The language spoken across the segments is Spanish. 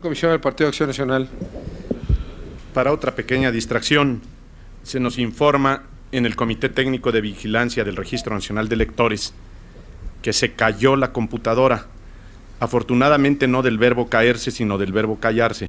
Comisión del Partido Acción Nacional. Para otra pequeña distracción, se nos informa en el Comité Técnico de Vigilancia del Registro Nacional de Electores que se cayó la computadora. Afortunadamente no del verbo caerse, sino del verbo callarse.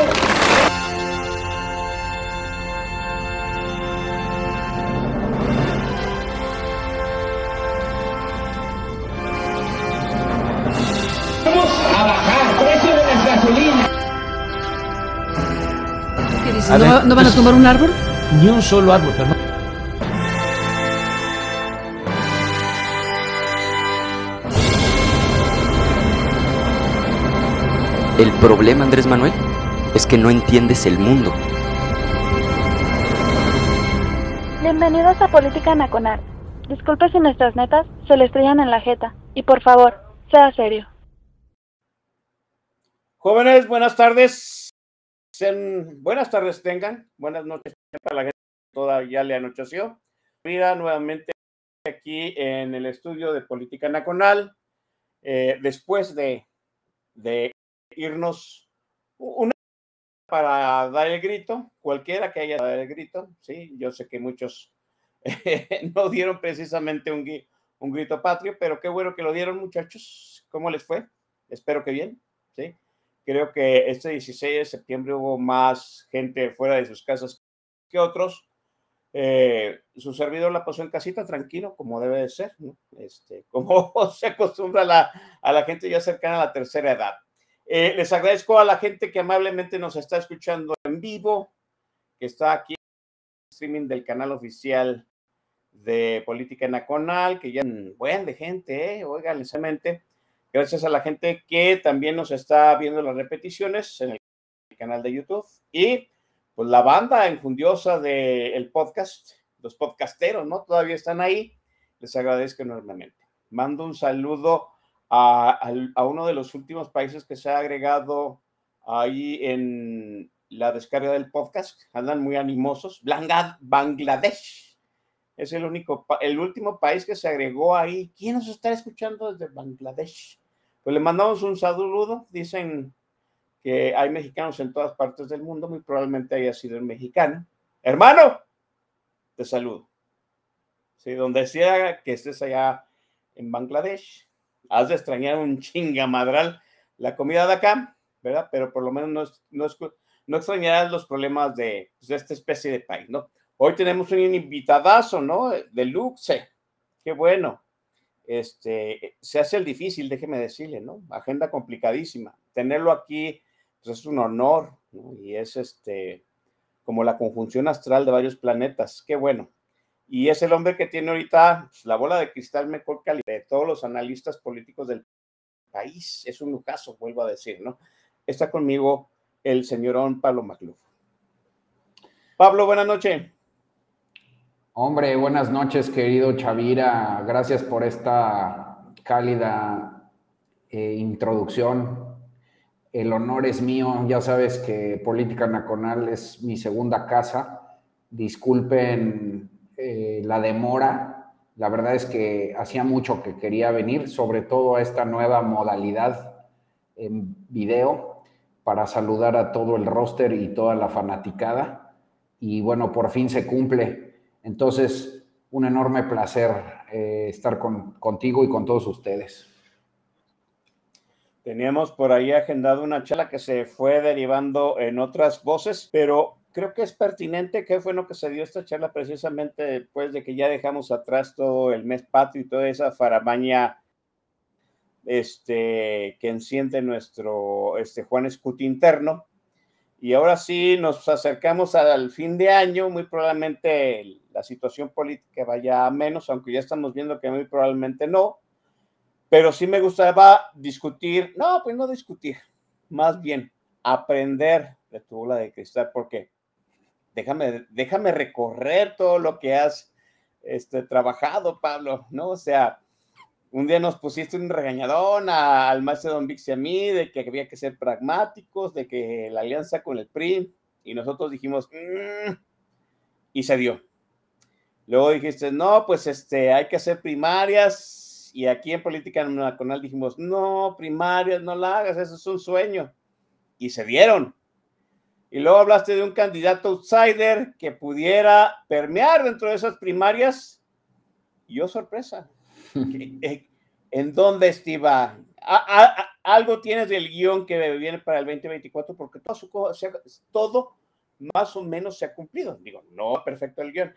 No van a tumbar un árbol? Ni un solo árbol, pero no. El problema, Andrés Manuel, es que no entiendes el mundo. Bienvenidos a Política Nacional. Disculpe si nuestras netas se le estrellan en la jeta. Y por favor, sea serio. Jóvenes, buenas tardes. Buenas tardes tengan. Buenas noches para la gente que todavía le anocheció. Mira nuevamente aquí en el estudio de Política Nacional. eh, después de, de irnos una para dar el grito, cualquiera que haya dado el grito, sí, yo sé que muchos no dieron precisamente un, un grito patrio, pero qué bueno que lo dieron muchachos. ¿Cómo les fue? Espero que bien, sí. Creo que este 16 de septiembre hubo más gente fuera de sus casas que otros. Eh, su servidor la pasó en casita tranquilo, como debe de ser, ¿no? este, como se acostumbra a la, a la gente ya cercana a la tercera edad. Eh, les agradezco a la gente que amablemente nos está escuchando en vivo, que está aquí en el streaming del canal oficial de Política Nacional, que ya buen de gente, ¿eh? oigan, gracias a la gente que también nos está viendo las repeticiones en el canal de YouTube y pues la banda infundiosa del podcast, los podcasteros, ¿no? Todavía están ahí, les agradezco enormemente. Mando un saludo a, a uno de los últimos países que se ha agregado ahí en la descarga del podcast, andan muy animosos, Bangladesh. Es el único, el último país que se agregó ahí. ¿Quién nos está escuchando desde Bangladesh? Pues le mandamos un saludo. Dicen que hay mexicanos en todas partes del mundo, muy probablemente haya sido el mexicano. Hermano, te saludo. Sí, donde sea que estés allá en Bangladesh, has de extrañar un chingamadral la comida de acá, ¿verdad? Pero por lo menos no, no, no extrañarás los problemas de, pues, de esta especie de país, ¿no? Hoy tenemos un invitadazo, ¿no? De luxe. Qué bueno. Este, se hace el difícil, déjeme decirle, ¿no? Agenda complicadísima. Tenerlo aquí, pues es un honor, ¿no? Y es este, como la conjunción astral de varios planetas. Qué bueno. Y es el hombre que tiene ahorita pues, la bola de cristal mejor que de todos los analistas políticos del país. Es un lucaso, vuelvo a decir, ¿no? Está conmigo el señorón Pablo Macluf. Pablo, buenas noches. Hombre, buenas noches, querido Chavira. Gracias por esta cálida eh, introducción. El honor es mío. Ya sabes que Política Nacional es mi segunda casa. Disculpen eh, la demora. La verdad es que hacía mucho que quería venir, sobre todo a esta nueva modalidad en video, para saludar a todo el roster y toda la fanaticada. Y bueno, por fin se cumple. Entonces, un enorme placer eh, estar con, contigo y con todos ustedes. Teníamos por ahí agendado una charla que se fue derivando en otras voces, pero creo que es pertinente que fue lo que se dio esta charla precisamente después de que ya dejamos atrás todo el mes patrio y toda esa faramaña este, que enciende nuestro este, Juan Escuti interno. Y ahora sí nos acercamos al fin de año, muy probablemente la situación política vaya a menos, aunque ya estamos viendo que muy probablemente no, pero sí me gustaba discutir, no, pues no discutir, más bien aprender de tu bola de cristal, porque déjame, déjame recorrer todo lo que has este, trabajado, Pablo, ¿no? O sea, un día nos pusiste un regañadón al maestro Don Vix y a mí de que había que ser pragmáticos, de que la alianza con el PRI, y nosotros dijimos, mm", y se dio. Luego dijiste, no, pues este, hay que hacer primarias, y aquí en Política Nacional dijimos, no, primarias, no la hagas, eso es un sueño. Y se dieron. Y luego hablaste de un candidato outsider que pudiera permear dentro de esas primarias. Y yo, sorpresa. ¿En dónde estiva? algo tienes del guion que viene para el 2024 porque todo, su, todo más o menos se ha cumplido. Digo, no perfecto el guion.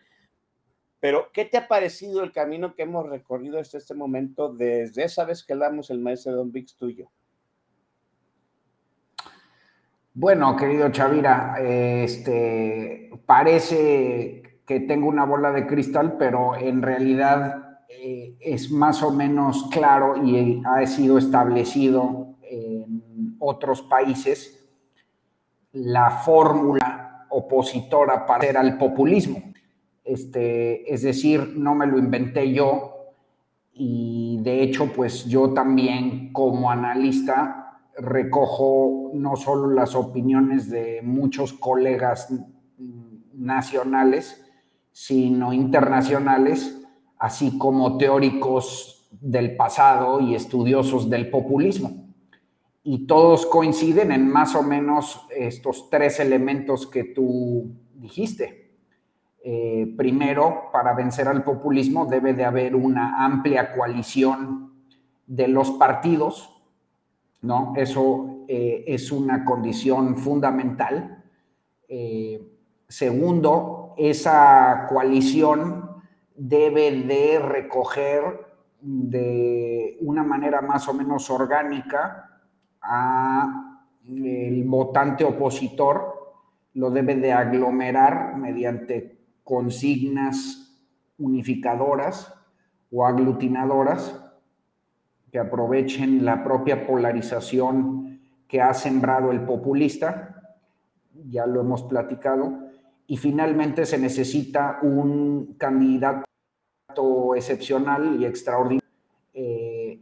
Pero, ¿qué te ha parecido el camino que hemos recorrido hasta este momento desde esa vez que damos el maestro Don Vix tuyo? Bueno, querido Chavira, este, parece que tengo una bola de cristal, pero en realidad eh, es más o menos claro y ha sido establecido en otros países la fórmula opositora para hacer al populismo. Este, es decir, no me lo inventé yo y de hecho, pues yo también como analista recojo no solo las opiniones de muchos colegas nacionales, sino internacionales, así como teóricos del pasado y estudiosos del populismo. Y todos coinciden en más o menos estos tres elementos que tú dijiste. Eh, primero, para vencer al populismo debe de haber una amplia coalición de los partidos ¿no? Eso eh, es una condición fundamental. Eh, segundo, esa coalición debe de recoger de una manera más o menos orgánica a el votante opositor, lo debe de aglomerar mediante consignas unificadoras o aglutinadoras que aprovechen la propia polarización que ha sembrado el populista, ya lo hemos platicado, y finalmente se necesita un candidato excepcional y extraordinario eh,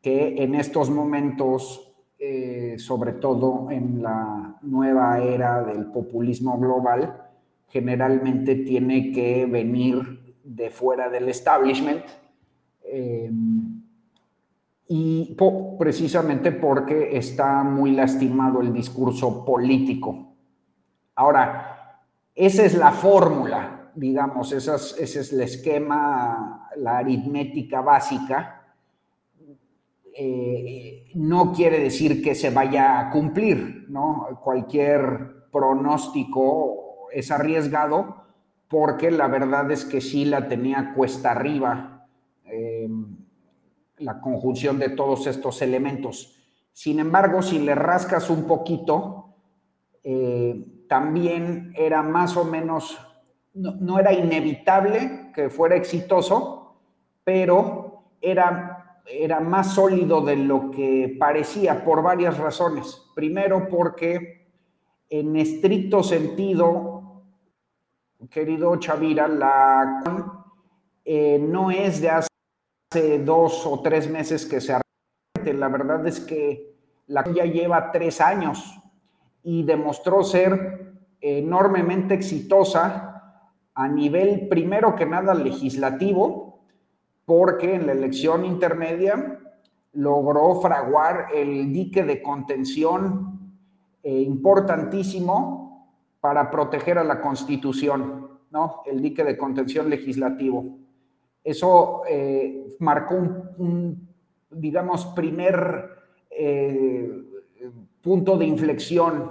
que en estos momentos, eh, sobre todo en la nueva era del populismo global, generalmente tiene que venir de fuera del establishment. Eh, y precisamente porque está muy lastimado el discurso político. Ahora, esa es la fórmula, digamos, ese es el esquema, la aritmética básica. Eh, no quiere decir que se vaya a cumplir, ¿no? Cualquier pronóstico es arriesgado porque la verdad es que sí la tenía cuesta arriba. Eh, la conjunción de todos estos elementos. Sin embargo, si le rascas un poquito, eh, también era más o menos, no, era inevitable que fuera exitoso, pero era, era más sólido de lo que parecía por varias razones. Primero porque en estricto sentido, querido Chavira, la eh, no es de hace dos o tres meses que se arrete. La verdad es que la ya lleva tres años y demostró ser enormemente exitosa a nivel, primero que nada, legislativo, porque en la elección intermedia logró fraguar el dique de contención eh, importantísimo para proteger a la Constitución, ¿no? El dique de contención legislativo. Eso eh, marcó un, digamos, primer eh, punto de inflexión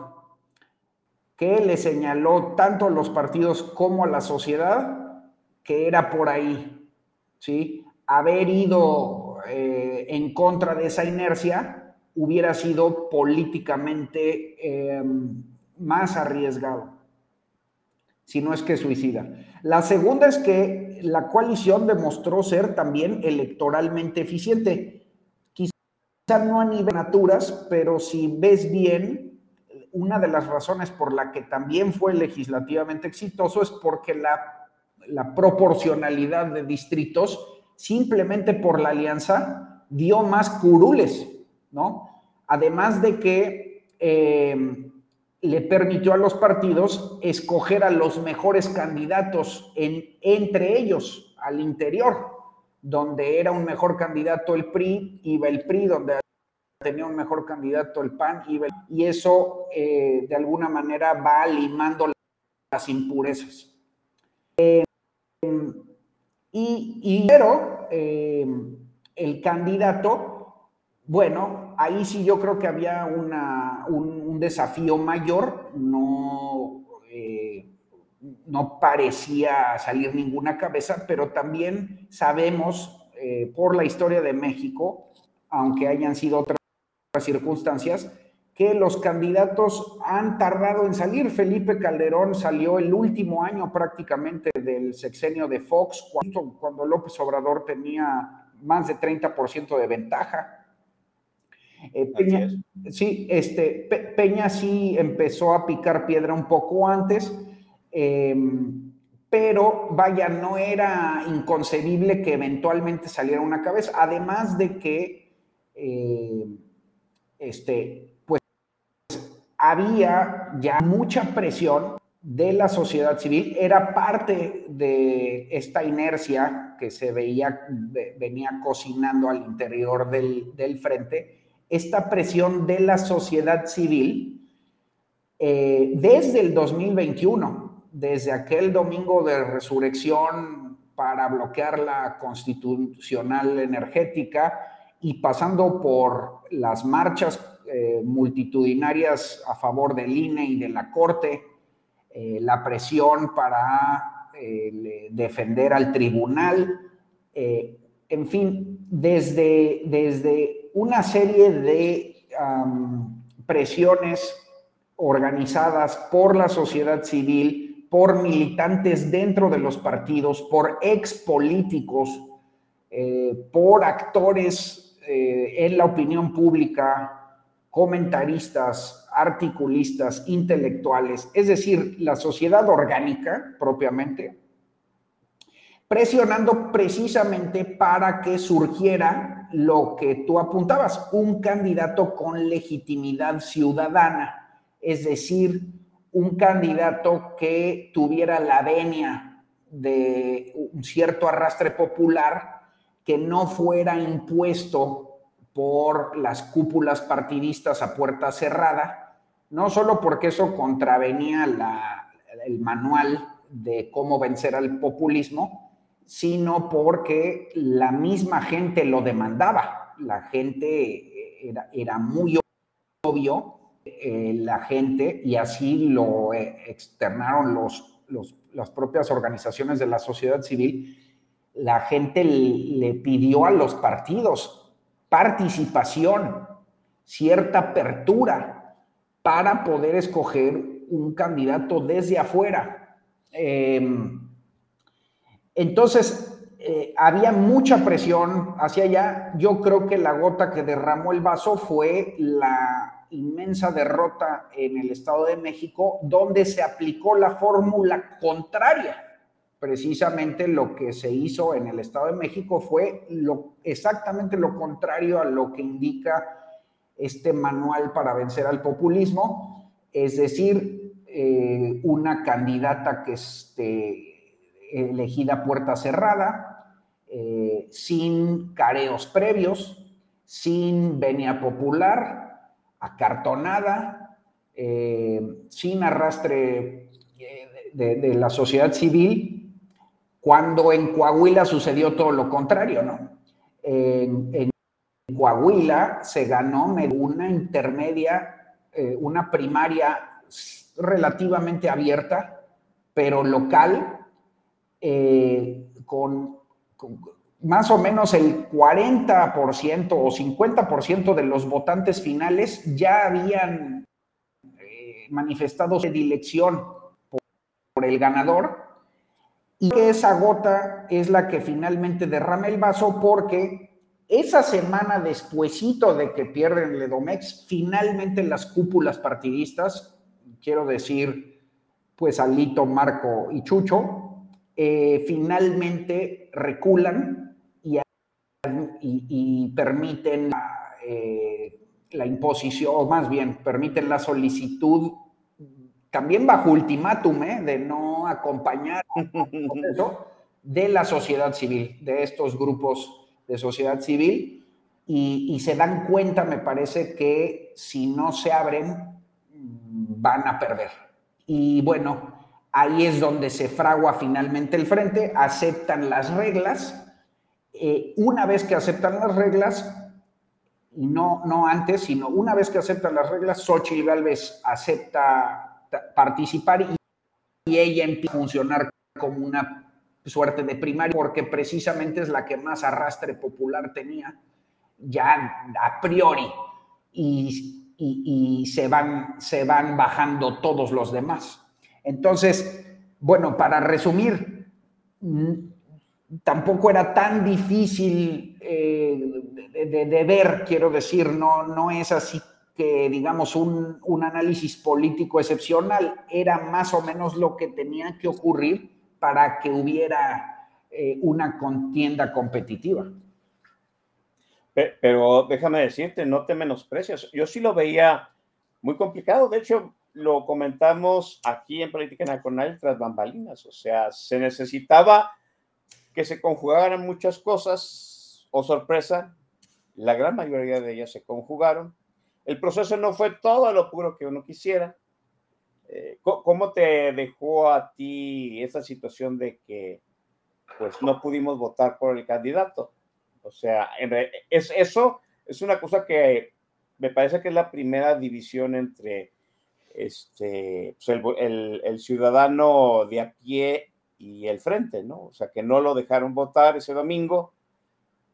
que le señaló tanto a los partidos como a la sociedad que era por ahí, ¿sí? Haber ido eh, en contra de esa inercia hubiera sido políticamente eh, más arriesgado, si no es que suicida. La segunda es que la coalición demostró ser también electoralmente eficiente. No a nivel de naturas, pero si ves bien, una de las razones por la que también fue legislativamente exitoso es porque la, proporcionalidad de distritos, simplemente por la alianza, dio más curules, ¿no? Además de que eh, le permitió a los partidos escoger a los mejores candidatos en, entre ellos, al interior, donde era un mejor candidato el PRI, iba el PRI, donde tenía un mejor candidato el PAN, iba el, y eso eh, de alguna manera va limando las impurezas. Eh, y, pero eh, el candidato, bueno, ahí sí yo creo que había un, un desafío mayor, no, no parecía salir ninguna cabeza, pero también sabemos eh, por la historia de México, aunque hayan sido otras circunstancias, que los candidatos han tardado en salir. Felipe Calderón salió el último año prácticamente del sexenio de Fox, cuando, cuando López Obrador tenía más de 30% de ventaja. Eh, Peña, sí, este, Pe Peña sí empezó a picar piedra un poco antes, eh, pero vaya, no era inconcebible que eventualmente saliera una cabeza, además de que, eh, este, pues había ya mucha presión de la sociedad civil, era parte de esta inercia que se veía, venía cocinando al interior del, del frente, esta presión de la sociedad civil eh, desde el 2021, desde aquel domingo de resurrección para bloquear la constitucional energética y pasando por las marchas eh, multitudinarias a favor del INE y de la Corte, eh, la presión para eh, defender al tribunal, en fin, desde, desde una serie de presiones organizadas por la sociedad civil, por militantes dentro de los partidos, por ex políticos, eh, por actores eh, en la opinión pública, comentaristas, articulistas, intelectuales, es decir, la sociedad orgánica propiamente, presionando precisamente para que surgiera lo que tú apuntabas, un candidato con legitimidad ciudadana, es decir, un candidato que tuviera la venia de un cierto arrastre popular que no fuera impuesto por las cúpulas partidistas a puerta cerrada, no solo porque eso contravenía la, el manual de cómo vencer al populismo, sino porque la misma gente lo demandaba. La gente eh, era, muy obvio, eh, la gente, y así lo eh, externaron los, las propias organizaciones de la sociedad civil, la gente le pidió a los partidos participación, cierta apertura para poder escoger un candidato desde afuera. Em, entonces, eh, había mucha presión hacia allá. Yo creo que la gota que derramó el vaso fue la inmensa derrota en el Estado de México, donde se aplicó la fórmula contraria. Precisamente lo que se hizo en el Estado de México fue lo, exactamente lo contrario a lo que indica este manual para vencer al populismo, es decir, eh, una candidata que este, elegida puerta cerrada, eh, sin careos previos, sin venia popular, acartonada, eh, sin arrastre eh, de, la sociedad civil, cuando en Coahuila sucedió todo lo contrario, ¿no? En, Coahuila se ganó una intermedia, una primaria relativamente abierta, pero local, eh, con, más o menos el 40% o 50% de los votantes finales ya habían eh, manifestado predilección por, por el ganador. Y esa gota es la que finalmente derrama el vaso porque esa semana despuesito de que pierden Ledomex, finalmente las cúpulas partidistas, quiero decir, pues Alito, Marco y Chucho, eh, finalmente reculan y, permiten eh, la imposición, o más bien, permiten la solicitud, también bajo ultimátum, eh, de no acompañar de la sociedad civil, de estos grupos de sociedad civil, y, se dan cuenta, me parece, que si no se abren, van a perder. Y bueno, ahí es donde se fragua finalmente el frente, aceptan las reglas. Eh, una vez que aceptan las reglas, y no, no antes, sino una vez que aceptan las reglas, Xochitl Galvez acepta participar y, y ella empieza a funcionar como una suerte de primaria, porque precisamente es la que más arrastre popular tenía, ya a priori, y, y, se, van, se van bajando todos los demás. Entonces, bueno, para resumir, tampoco era tan difícil eh, de, ver, quiero decir, no, no es así que digamos un, un análisis político excepcional, era más o menos lo que tenía que ocurrir para que hubiera eh, una contienda competitiva. Pero déjame decirte, no te menosprecias. Yo sí lo veía muy complicado. De hecho, lo comentamos aquí en Política Nacional tras bambalinas. O sea, se necesitaba que se conjugaran muchas cosas, o sorpresa, la gran mayoría de ellas se conjugaron. El proceso no fue todo lo puro que uno quisiera, eh, ¿Cómo te dejó a ti esa situación de que pues no pudimos votar por el candidato? O sea, es, eso es una cosa que me parece que es la primera división entre este, pues, el, el, ciudadano de a pie y el frente, ¿no? O sea, que no lo dejaron votar ese domingo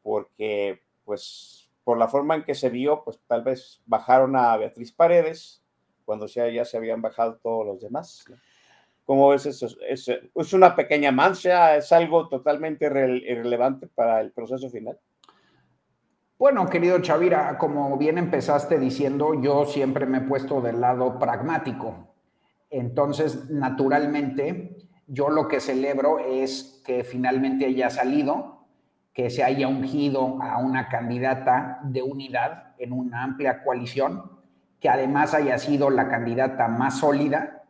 porque, pues, por la forma en que se vio, pues tal vez bajaron a Beatriz Paredes, cuando ya, se habían bajado todos los demás. ¿Cómo ves eso? ¿Es, ¿Es, una pequeña mancha? ¿Es algo totalmente irrelevante para el proceso final? Bueno, querido Chavira, como bien empezaste diciendo, yo siempre me he puesto del lado pragmático. Entonces, naturalmente, yo lo que celebro es que finalmente haya salido, que se haya ungido a una candidata de unidad en una amplia coalición que además haya sido la candidata más sólida,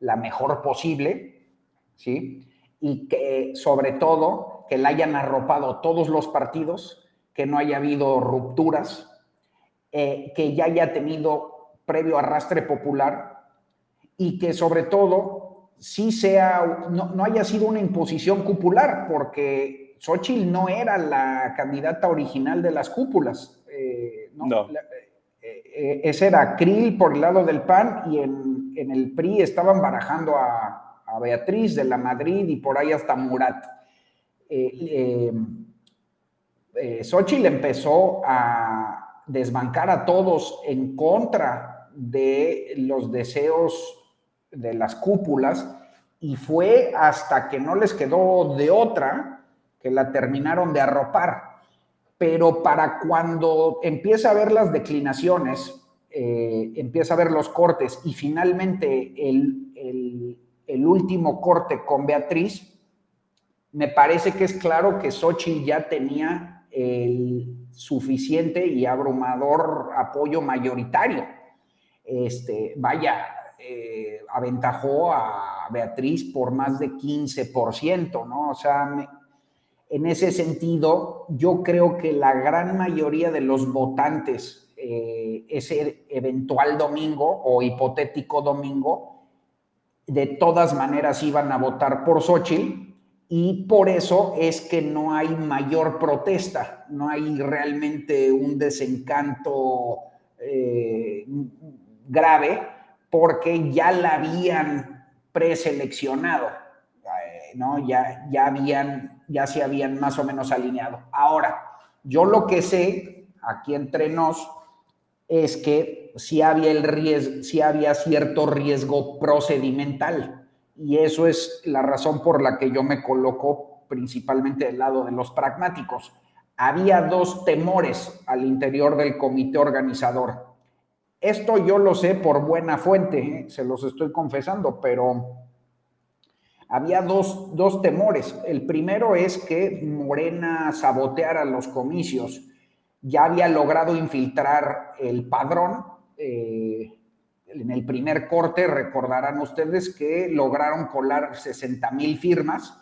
la mejor posible, ¿sí? Y que sobre todo que la hayan arropado todos los partidos, que no haya habido rupturas, eh, que ya haya tenido previo arrastre popular y que sobre todo sí sea, no, haya sido una imposición cupular, porque Xochitl no era la candidata original de las cúpulas. Eh, no. Eh, ese era Krill por el lado del PAN y en, el PRI estaban barajando a, Beatriz de la Madrid y por ahí hasta Murat. Eh, eh, Xochitl empezó a desbancar a todos en contra de los deseos de las cúpulas y fue hasta que no les quedó de otra que la terminaron de arropar pero para cuando empieza a ver las declinaciones, eh, empieza a ver los cortes y finalmente el, último corte con Beatriz, me parece que es claro que Xochitl ya tenía el suficiente y abrumador apoyo mayoritario. Este, vaya, eh, aventajó a Beatriz por más de 15%, ¿no? O sea, me, en ese sentido, yo creo que la gran mayoría de los votantes eh, ese eventual domingo o hipotético domingo, de todas maneras iban a votar por Xochitl y por eso es que no hay mayor protesta, no hay realmente un desencanto eh, grave porque ya la habían preseleccionado, eh, ¿no? ya, ya habían ya se habían más o menos alineado. Ahora, yo lo que sé, aquí entre nos, es que sí había, el riesgo, sí había cierto riesgo procedimental. Y eso es la razón por la que yo me coloco principalmente del lado de los pragmáticos. Había dos temores al interior del comité organizador. Esto yo lo sé por buena fuente, ¿eh? se los estoy confesando, pero había dos, dos, temores. El primero es que Morena saboteara los comicios. Ya había logrado infiltrar el padrón. Eh, en el primer corte, recordarán ustedes que lograron colar 60 mil firmas.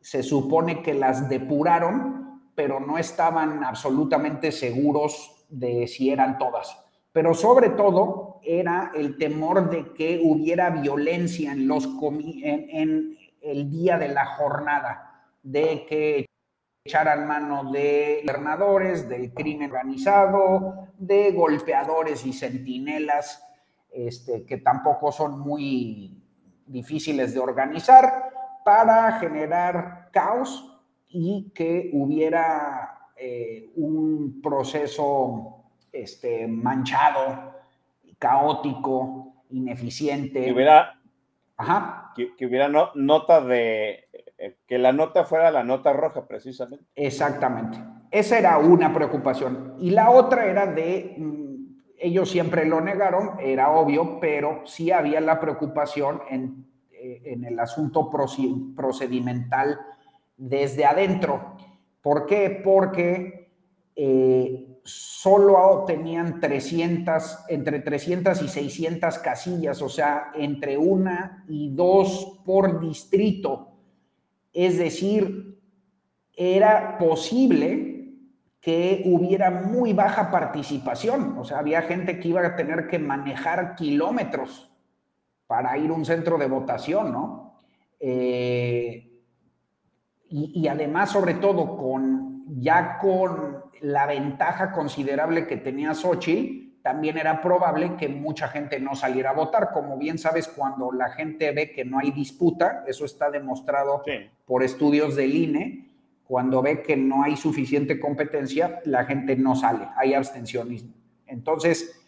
Se supone que las depuraron, pero no estaban absolutamente seguros de si eran todas pero sobre todo era el temor de que hubiera violencia en, los en, el día de la jornada, de que echaran mano de gobernadores, del crimen organizado, de golpeadores y centinelas, este, que tampoco son muy difíciles de organizar, para generar caos y que hubiera eh, un proceso este, manchado, caótico, ineficiente. Que hubiera, Ajá. Que, hubiera nota de, eh, que la nota fuera la nota roja, precisamente. Exactamente. Esa era una preocupación. Y la otra era de, mm, ellos siempre lo negaron, era obvio, pero sí había la preocupación en, eh, en el asunto procedimental desde adentro. ¿Por qué? Porque eh, solo tenían 300, entre 300 y 600 casillas, o sea, entre una y dos por distrito. Es decir, era posible que hubiera muy baja participación, o sea, había gente que iba a tener que manejar kilómetros para ir a un centro de votación, ¿no? Eh, y, y además, sobre todo, con ya con la ventaja considerable que tenía Xochitl, también era probable que mucha gente no saliera a votar. Como bien sabes, cuando la gente ve que no hay disputa, eso está demostrado por estudios del INE, cuando ve que no hay suficiente competencia, la gente no sale, hay abstencionismo. Entonces,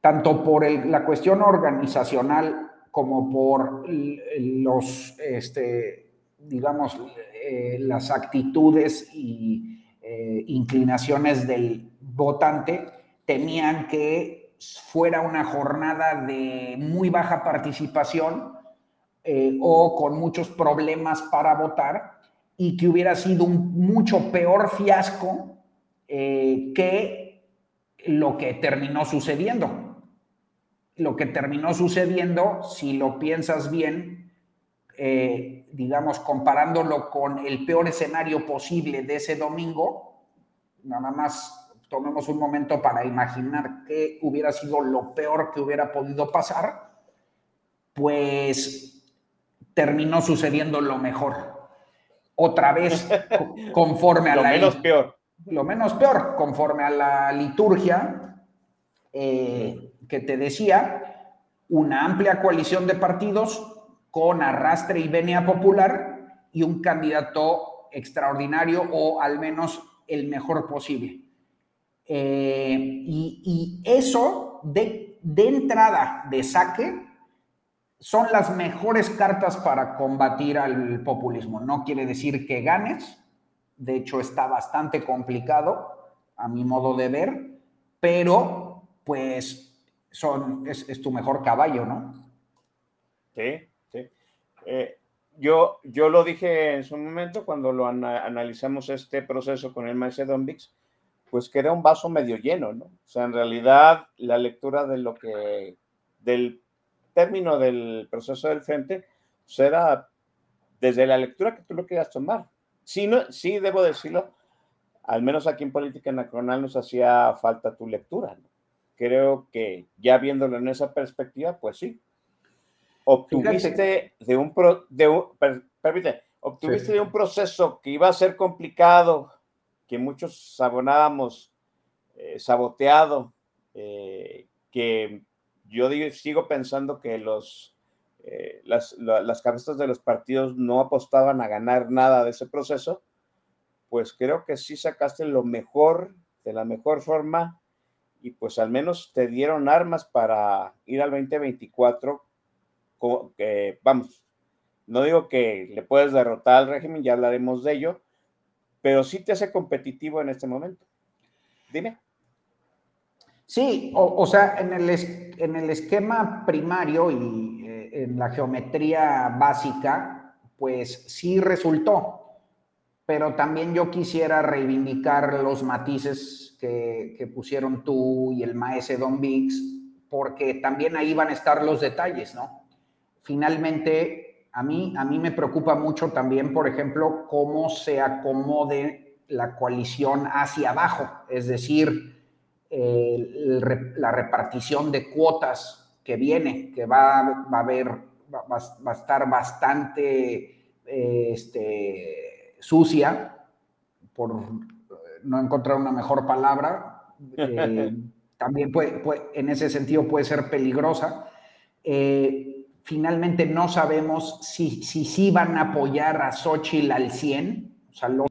tanto por la cuestión organizacional como por los, este, digamos, eh, las actitudes y eh, inclinaciones del votante temían que fuera una jornada de muy baja participación eh, o con muchos problemas para votar y que hubiera sido un mucho peor fiasco que lo que terminó sucediendo. Lo que terminó sucediendo, si lo piensas bien, digamos, comparándolo con el peor escenario posible de ese domingo, nada más tomemos un momento para imaginar qué hubiera sido lo peor que hubiera podido pasar, pues terminó sucediendo lo mejor. Otra vez, conforme a lo la... menos peor. Lo menos peor, conforme a la liturgia eh, que te decía, una amplia coalición de partidos con arrastre y venia popular y un candidato extraordinario o al menos el mejor posible. Eh, y, eso de, de entrada, de saque, son las mejores cartas para combatir al populismo. No quiere decir que ganes, de hecho está bastante complicado a mi modo de ver, pero pues son, es, es tu mejor caballo, ¿no? Sí, eh, yo, yo lo dije en su momento cuando lo analizamos este proceso con el Macedombix, pues que era un vaso medio lleno, ¿no? O sea, en realidad la lectura de lo que, del término del proceso del frente, pues era desde la lectura que tú lo quieras tomar. Sí, no, sí debo decirlo, al menos aquí en Política Nacional nos hacía falta tu lectura. ¿no? Creo que ya viéndolo en esa perspectiva, pues sí, obtuviste de un, de obtuviste de un proceso que iba a ser complicado, que muchos sabonábamos, eh, saboteado, eh, que yo digo, sigo pensando que los eh, las, las cabezas de los partidos no apostaban a ganar nada de ese proceso, pues creo que sí sacaste lo mejor, de la mejor forma, y pues al menos te dieron armas para ir al 2024. Vamos, no digo que le puedes derrotar al régimen, ya hablaremos de ello, pero sí te hace competitivo en este momento. Dime. Sí, o, sea, en el, en el esquema primario y eh, en la geometría básica, pues sí resultó, pero también yo quisiera reivindicar los matices que, pusieron tú y el maese Don Vix, porque también ahí van a estar los detalles, ¿no? Finalmente, a mí, a mí me preocupa mucho también, por ejemplo, cómo se acomode la coalición hacia abajo, es decir, la repartición de cuotas que viene, que va, a haber, va, a estar bastante este, sucia, por no encontrar una mejor palabra. Eh, también puede, en ese sentido puede ser peligrosa. Eh, finalmente no sabemos si sí si, van a apoyar a Xochitl al 100, o sea, los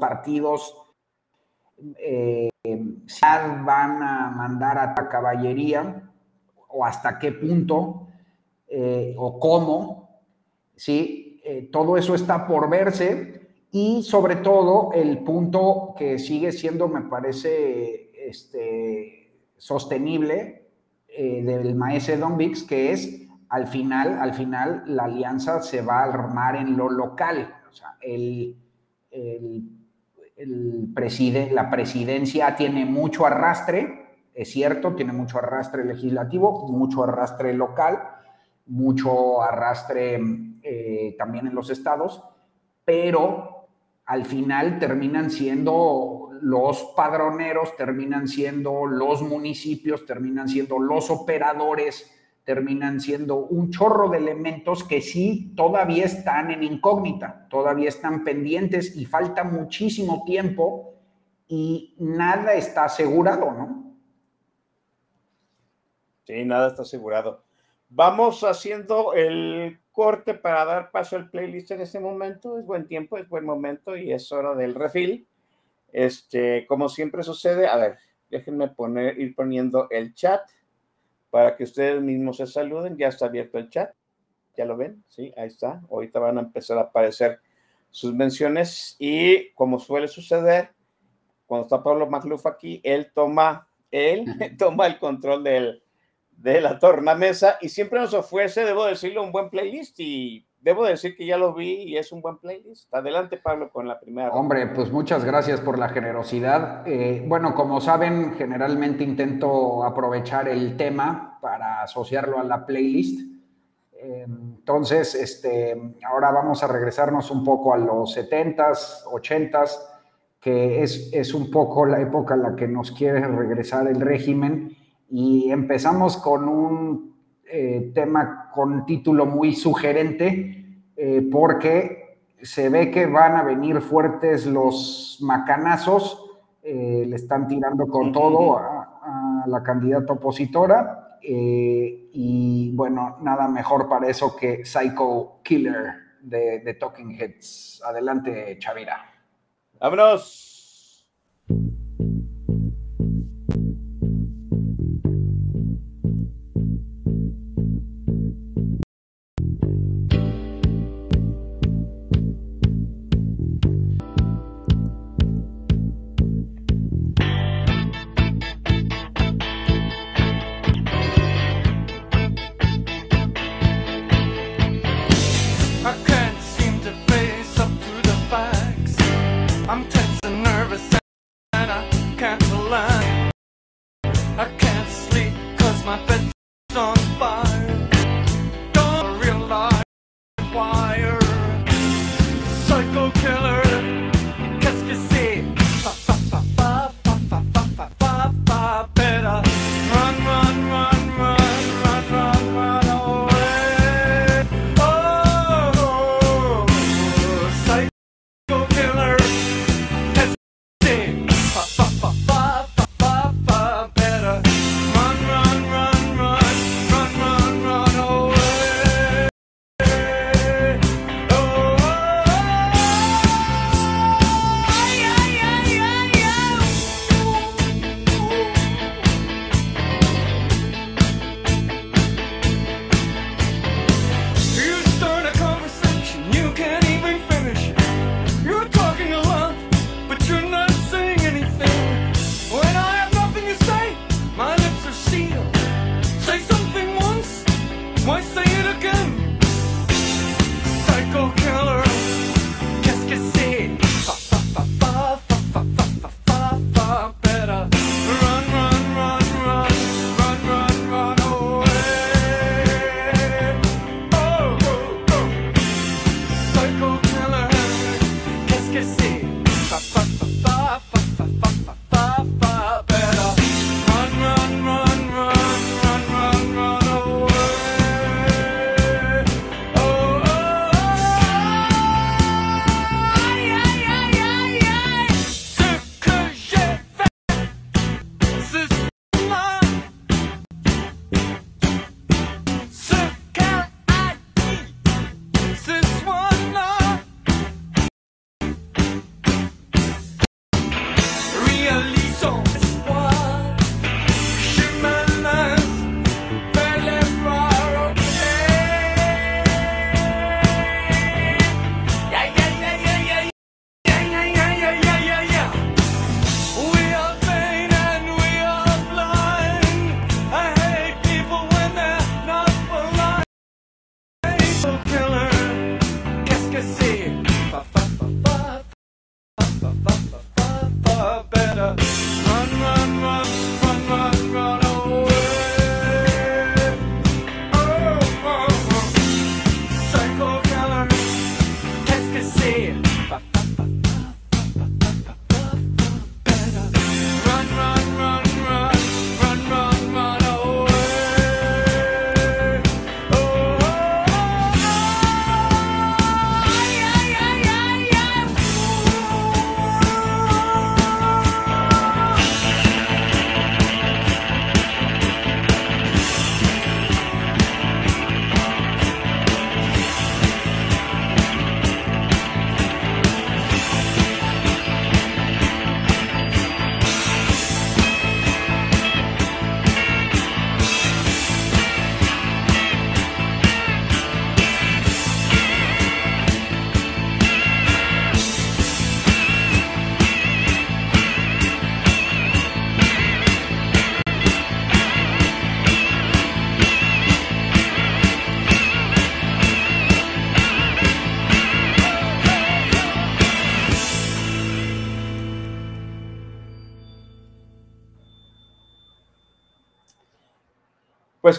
partidos eh, van a mandar a la caballería o hasta qué punto eh, o cómo, ¿sí? Eh, todo eso está por verse y sobre todo el punto que sigue siendo, me parece, este, sostenible eh, del maese Don Vix, que es al final, al final la alianza se va a armar en lo local, o sea, el, el el la presidencia tiene mucho arrastre, es cierto, tiene mucho arrastre legislativo, mucho arrastre local, mucho arrastre eh, también en los estados, pero al final terminan siendo los padroneros, terminan siendo los municipios, terminan siendo los operadores terminan siendo un chorro de elementos que sí todavía están en incógnita, todavía están pendientes y falta muchísimo tiempo y nada está asegurado, ¿no? Sí, nada está asegurado. Vamos haciendo el corte para dar paso al playlist en este momento. Es buen tiempo, es buen momento y es hora del refil. Este, como siempre sucede, a ver, déjenme poner, ir poniendo el chat para que ustedes mismos se saluden. Ya está abierto el chat. ¿Ya lo ven? Sí, ahí está. Ahorita van a empezar a aparecer sus menciones y como suele suceder, cuando está Pablo Macluf aquí, él toma, él toma el control del, de la tornamesa y siempre nos ofrece, debo decirlo, un buen playlist y debo decir que ya lo vi y es un buen playlist. Adelante, Pablo, con la primera. Hombre, pues muchas gracias por la generosidad. Eh, bueno, como saben, generalmente intento aprovechar el tema para asociarlo a la playlist. Entonces, este, ahora vamos a regresarnos un poco a los 70s, 80s, que es, es un poco la época en la que nos quiere regresar el régimen. Y empezamos con un eh, tema con título muy sugerente, eh, porque se ve que van a venir fuertes los macanazos, eh, le están tirando con todo a, la candidata opositora, y bueno, nada mejor para eso que Psycho Killer de, de Talking Heads. Adelante, Chavira. ¡Vámonos!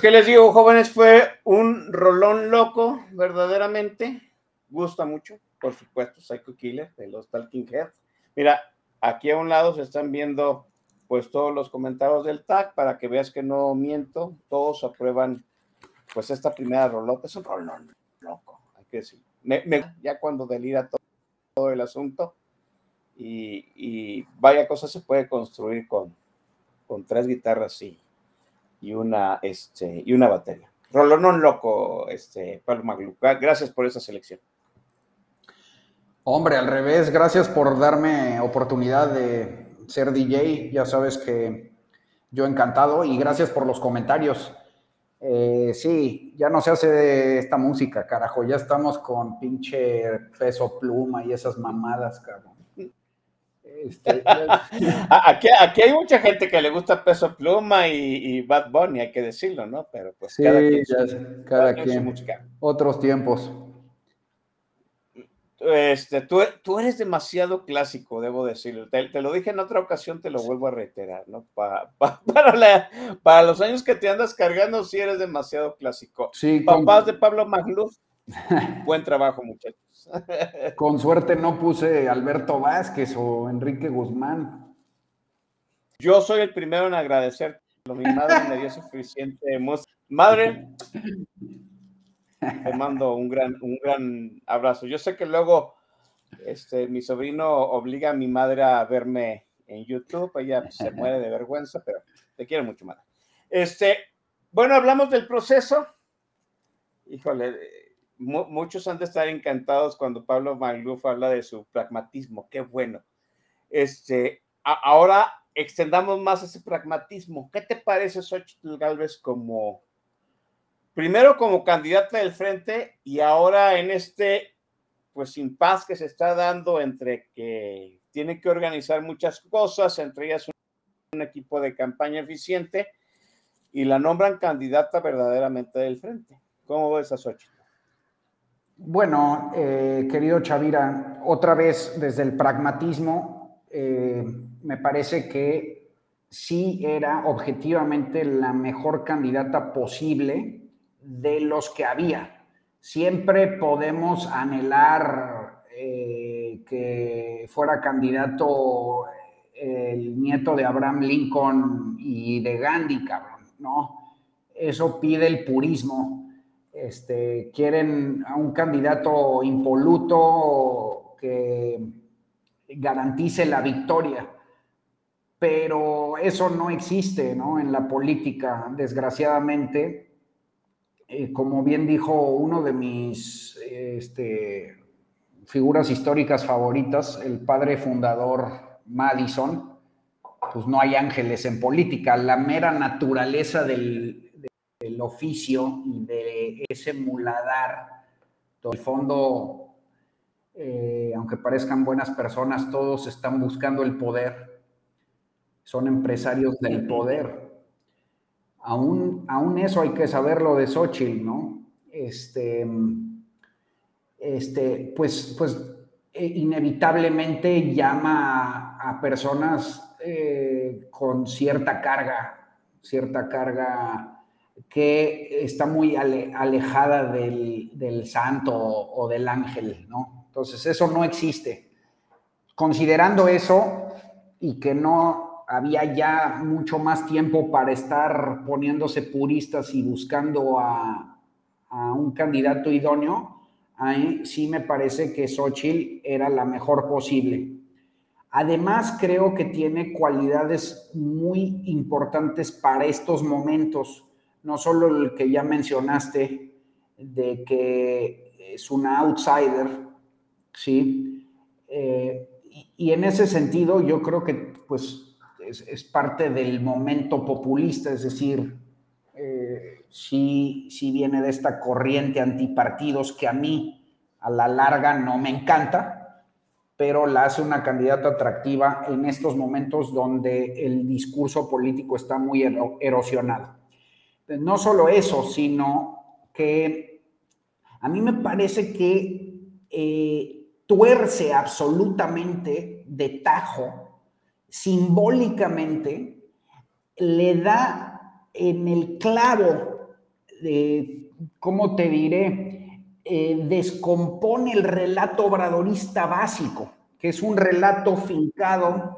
¿Qué les digo, jóvenes? Fue un rolón loco, verdaderamente. Gusta mucho, por supuesto, Psycho Killer de los Talking Heads. Mira, aquí a un lado se están viendo pues todos los comentarios del tag para que veas que no miento. Todos aprueban pues esta primera rolota. Es un rolón loco, hay que decir. ya cuando delira todo, el asunto y, y, vaya cosa se puede construir con, con tres guitarras y y una, este, y una batería. Rolonón loco, este, Pablo Maglu. Gracias por esa selección. Hombre, al revés, gracias por darme oportunidad de ser DJ. Ya sabes que yo encantado y gracias por los comentarios. Eh, sí, ya no se hace esta música, carajo. Ya estamos con pinche peso pluma y esas mamadas, cabrón. Este, aquí, aquí, hay mucha gente que le gusta Peso Pluma y, Bad Bunny, hay que decirlo, ¿no? Pero pues cada quien, cada, quien, Otros tiempos. Este, tú, tú, eres demasiado clásico, debo decirlo. Te, lo dije en otra ocasión, te lo vuelvo a reiterar, ¿no? para, para los años que te andas cargando, sí eres demasiado clásico. Sí, Papás de Pablo Magluf, buen trabajo, muchachos. Con suerte no puse Alberto Vázquez o Enrique Guzmán. Yo soy el primero en agradecer. Mi madre me dio suficiente Madre, te mando un gran, un gran abrazo. Yo sé que luego este, mi sobrino obliga a mi madre a verme en YouTube. Ella se muere de vergüenza, pero te quiero mucho, madre. Este, bueno, hablamos del proceso. Híjole, muchos han de estar encantados cuando Pablo Magluf habla de su pragmatismo. Qué bueno. Este, ahora extendamos más ese pragmatismo. ¿Qué te parece Xochitl Galvez como, primero como candidata del frente y ahora en este, pues, paz que se está dando entre que tiene que organizar muchas cosas, entre ellas un equipo de campaña eficiente y la nombran candidata verdaderamente del frente? ¿Cómo ves a Xochitl? Bueno, eh, querido Chavira, otra vez desde el pragmatismo, eh, me parece que sí era objetivamente la mejor candidata posible de los que había. Siempre podemos anhelar eh, que fuera candidato el nieto de Abraham Lincoln y de Gandhi, cabrón, ¿no? Eso pide el purismo este, quieren a un candidato impoluto que garantice la victoria. Pero eso no existe en la política, desgraciadamente. Eh, como bien dijo uno de mis este, figuras históricas favoritas, el padre fundador Madison, pues no hay ángeles en política. La mera naturaleza del, del oficio y de ese muladar. El fondo, eh, aunque parezcan buenas personas, todos están buscando el poder. Son empresarios del poder. Aún, aún eso hay que saberlo de Xochitl, ¿no? Este, este, pues, pues eh, inevitablemente llama a, personas eh, con cierta carga, cierta carga que está muy alejada del, santo o, del ángel, ¿no? Entonces, eso no existe. Considerando eso y que no había ya mucho más tiempo para estar poniéndose puristas y buscando a, un candidato idóneo, ahí sí me parece que Xochitl era la mejor posible. Además, creo que tiene cualidades muy importantes para estos momentos no solo el que ya mencionaste, de que es una outsider, ¿sí? Eh, y, en ese sentido yo creo que pues es, parte del momento populista, es decir, eh, sí, viene de esta corriente antipartidos que a mí a la larga no me encanta, pero la hace una candidata atractiva en estos momentos donde el discurso político está muy erosionado. No solo eso, sino que a mí me parece que eh, tuerce absolutamente de tajo, simbólicamente, le da en el clavo ¿cómo te diré? descompone el relato obradorista básico, que es un relato fincado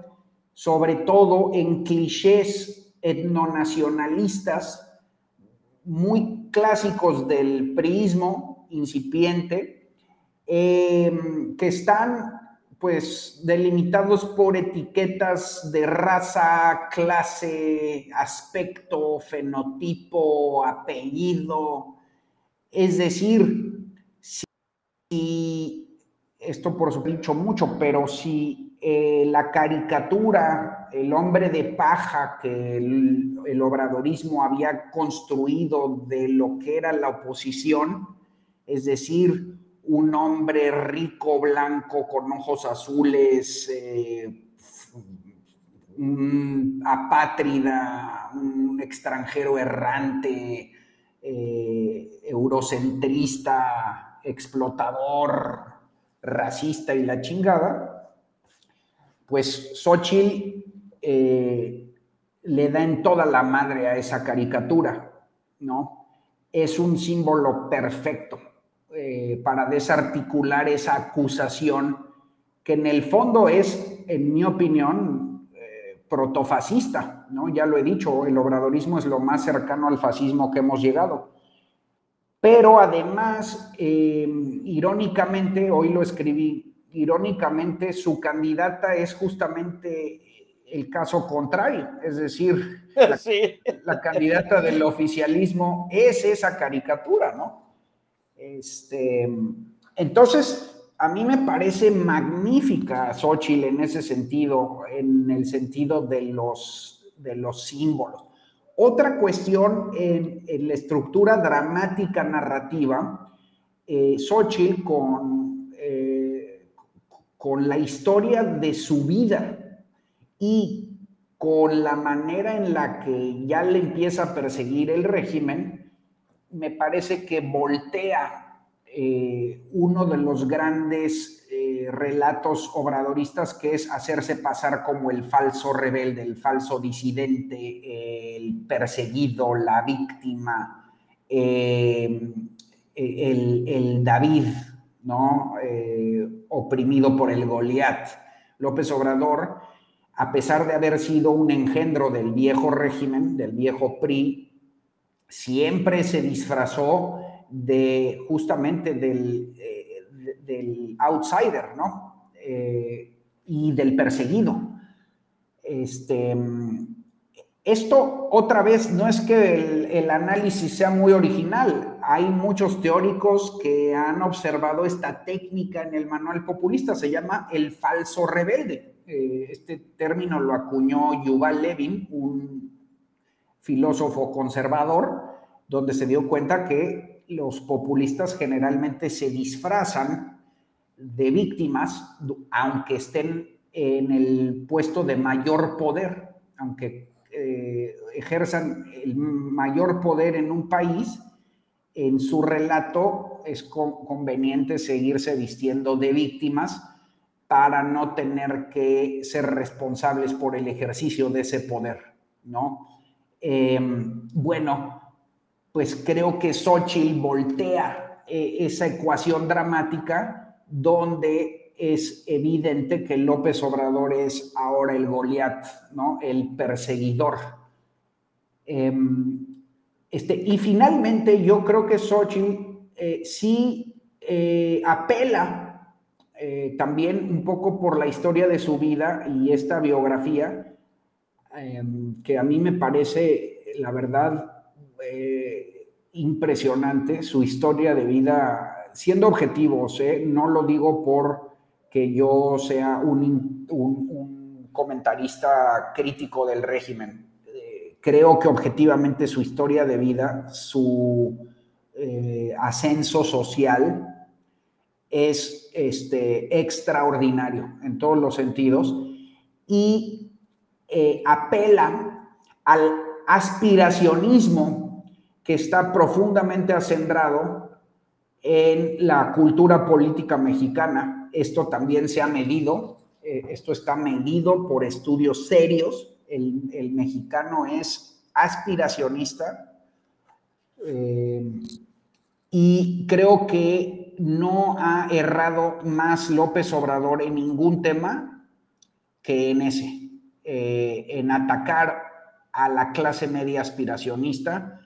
sobre todo en clichés etnonacionalistas muy clásicos del priismo incipiente, eh, que están pues delimitados por etiquetas de raza, clase, aspecto, fenotipo, apellido. Es decir, si, esto por supuesto mucho, pero si eh, la caricatura, el hombre de paja que el, obradorismo había construido de lo que era la oposición, es decir, un hombre rico, blanco, con ojos azules, eh, un apátrida, un extranjero errante, eh, eurocentrista, explotador, racista y la chingada, pues Xochitl eh, le da en toda la madre a esa caricatura, ¿no? Es un símbolo perfecto eh, para desarticular esa acusación que en el fondo es, en mi opinión, eh, protofascista, ¿no? Ya lo he dicho, el obradorismo es lo más cercano al fascismo que hemos llegado. Pero además, irónicamente, hoy lo escribí irónicamente, su candidata es justamente el caso contrario, es decir, la, candidata del oficialismo es esa caricatura, ¿no? Este, entonces, a mí me parece magnífica Xochitl en ese sentido, en el sentido de los, de los símbolos. Otra cuestión en, la estructura dramática narrativa, eh, Xochitl con con la historia de su vida y con la manera en la que ya le empieza a perseguir el régimen, me parece que voltea eh, uno de los grandes eh, relatos obradoristas que es hacerse pasar como el falso rebelde, el falso disidente, el perseguido, la víctima, eh, el, el David, ¿no? Eh, oprimido por el Goliat. López Obrador, a pesar de haber sido un engendro del viejo régimen, del viejo PRI, siempre se disfrazó de justamente del, eh, del outsider, ¿no? Eh, y del perseguido. Este, esto, otra vez, no es que el, análisis sea muy original. Hay muchos teóricos que han observado esta técnica en el manual populista. Se llama el falso rebelde. Eh, este término lo acuñó Yuval Levin, un filósofo conservador, donde se dio cuenta que los populistas generalmente se disfrazan de víctimas, aunque estén en el puesto de mayor poder, aunque eh, ejerzan el mayor poder en un país, en su relato es conveniente seguirse vistiendo de víctimas para no tener que ser responsables por el ejercicio de ese poder, ¿no? Em, bueno, pues creo que Xochitl voltea eh, esa ecuación dramática donde es evidente que López Obrador es ahora el Goliat, ¿no? El perseguidor. Em, este, y finalmente yo creo que Xochitl eh, sí eh, apela eh, también un poco por la historia de su vida y esta biografía, em, que a mí me parece, la verdad, impresionante, su historia de vida, siendo objetivos, no lo digo por que yo sea un, comentarista crítico del régimen. Creo que objetivamente su historia de vida, su eh, ascenso social es este, extraordinario en todos los sentidos y eh, apela al aspiracionismo que está profundamente acendrado en la cultura política mexicana esto también se ha medido, eh, esto está medido por estudios serios. El, mexicano es aspiracionista, Eh, y creo que no ha errado más López Obrador en ningún tema que en ese, eh, en atacar a la clase media aspiracionista,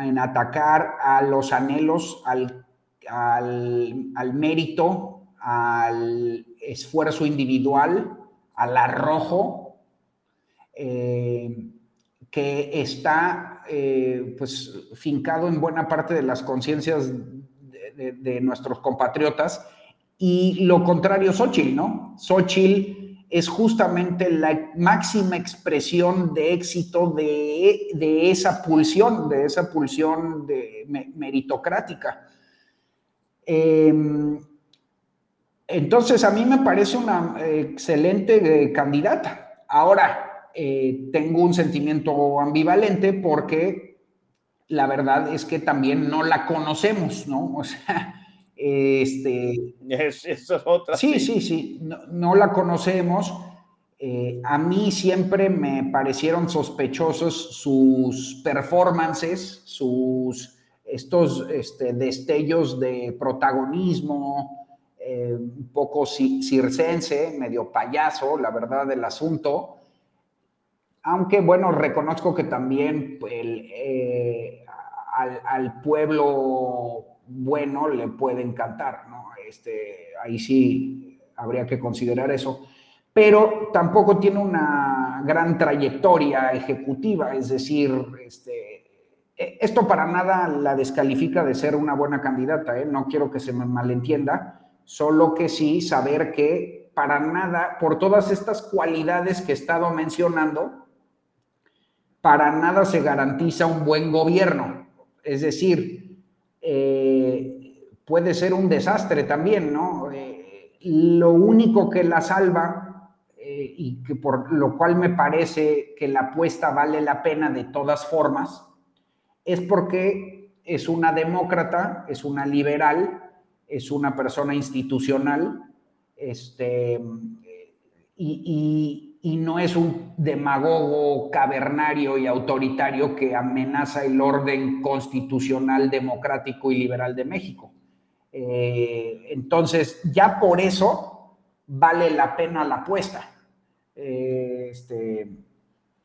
en atacar a los anhelos, al, al, mérito, al esfuerzo individual, al arrojo, eh, que está eh, pues fincado en buena parte de las conciencias de, nuestros compatriotas. Y lo contrario, Xochitl, ¿no? Xochitl es justamente la máxima expresión de éxito de, esa pulsión, de esa pulsión de, meritocrática. Em, entonces, a mí me parece una excelente eh, candidata. Ahora, eh, tengo un sentimiento ambivalente porque la verdad es que también no la conocemos, ¿no? O sea, este, eso es otra. Sí, sí, sí, no, la conocemos. Eh, a mí siempre me parecieron sospechosos sus performances, sus estos este, destellos de protagonismo, eh, un poco circense, medio payaso, la verdad del asunto. Aunque bueno, reconozco que también eh, al, al pueblo bueno le puede encantar, ¿no? Este, ahí sí habría que considerar eso. Pero tampoco tiene una gran trayectoria ejecutiva, es decir, este, e, esto para nada la descalifica de ser una buena candidata, ¿eh? no quiero que se me malentienda, solo que sí saber que para nada, por todas estas cualidades que he estado mencionando, para nada se garantiza un buen gobierno. Es decir, eh, puede ser un desastre también, ¿no? Eh, lo único que la salva eh, y que por lo cual me parece que la apuesta vale la pena de todas formas, es porque es una demócrata, es una liberal, es una persona institucional, este, y y no es un demagogo cavernario y autoritario que amenaza el orden constitucional, democrático y liberal de México. Eh, entonces, ya por eso vale la pena la apuesta. Eh, este,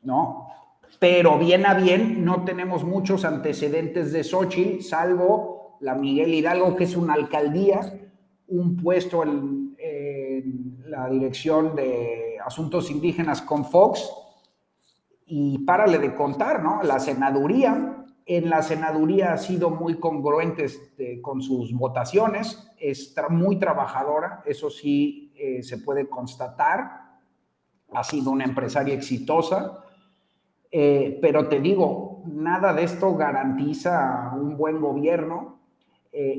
¿no? Pero bien a bien, no tenemos muchos antecedentes de Xochitl, salvo la Miguel Hidalgo, que es una alcaldía, un puesto en la dirección de asuntos indígenas con Fox y párale de contar, ¿no? La senaduría, en la senaduría ha sido muy congruente este, con sus votaciones, es muy trabajadora, eso sí eh, se puede constatar, ha sido una empresaria exitosa, eh, pero te digo, nada de esto garantiza un buen gobierno eh,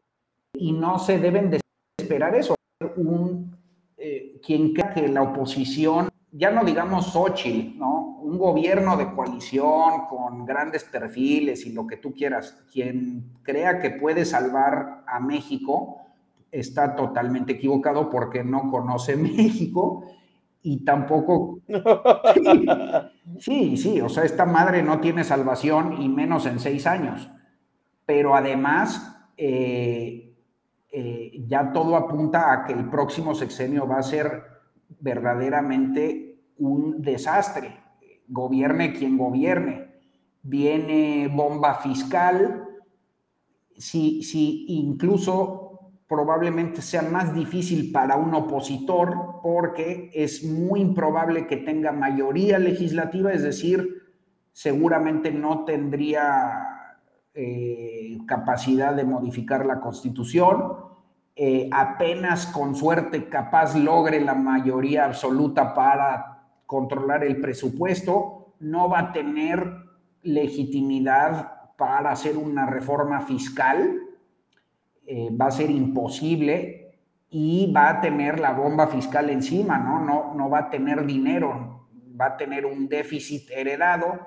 y no se deben de esperar eso. Un eh, quien crea que la oposición, ya no digamos Xochitl, ¿no? Un gobierno de coalición con grandes perfiles y lo que tú quieras, quien crea que puede salvar a México está totalmente equivocado porque no conoce México y tampoco... Sí, sí, o sea, esta madre no tiene salvación y menos en seis años. Pero además, eh, eh, ya todo apunta a que el próximo sexenio va a ser verdaderamente un desastre. Gobierne quien gobierne. Viene bomba fiscal. Si, si incluso probablemente sea más difícil para un opositor porque es muy improbable que tenga mayoría legislativa, es decir, seguramente no tendría eh, capacidad de modificar la constitución, eh, apenas con suerte capaz logre la mayoría absoluta para controlar el presupuesto, no va a tener legitimidad para hacer una reforma fiscal, eh, va a ser imposible y va a tener la bomba fiscal encima, ¿no? No, no va a tener dinero, va a tener un déficit heredado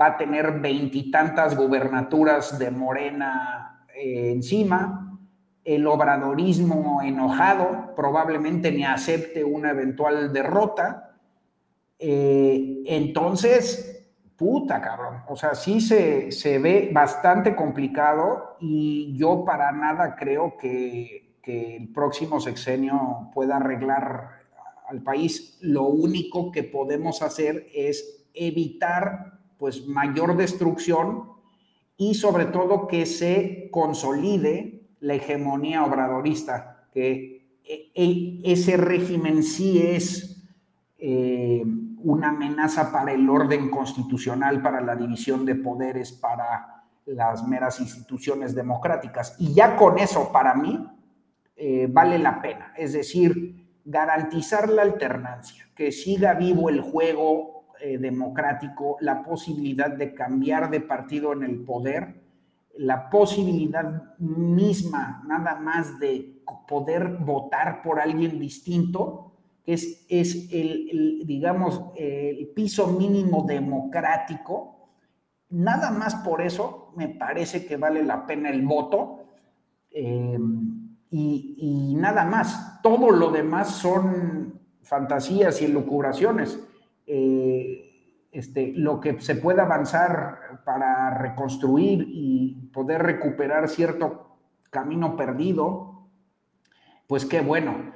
va a tener veintitantas gubernaturas de Morena eh, encima, el obradorismo enojado probablemente ni acepte una eventual derrota. Eh, entonces, puta, cabrón. O sea, sí se, se ve bastante complicado y yo para nada creo que, que el próximo sexenio pueda arreglar al país. Lo único que podemos hacer es evitar pues mayor destrucción y sobre todo que se consolide la hegemonía obradorista, que e, e, ese régimen sí es eh, una amenaza para el orden constitucional, para la división de poderes, para las meras instituciones democráticas. Y ya con eso, para mí, eh, vale la pena. Es decir, garantizar la alternancia, que siga vivo el juego eh, democrático, la posibilidad de cambiar de partido en el poder, la posibilidad misma nada más de poder votar por alguien distinto, que es, es el, digamos, el piso mínimo democrático. Nada más por eso me parece que vale la pena el voto. Eh, y, nada más. Todo lo demás son fantasías y elucubraciones. Eh, este, lo que se pueda avanzar para reconstruir y poder recuperar cierto camino perdido, pues qué bueno.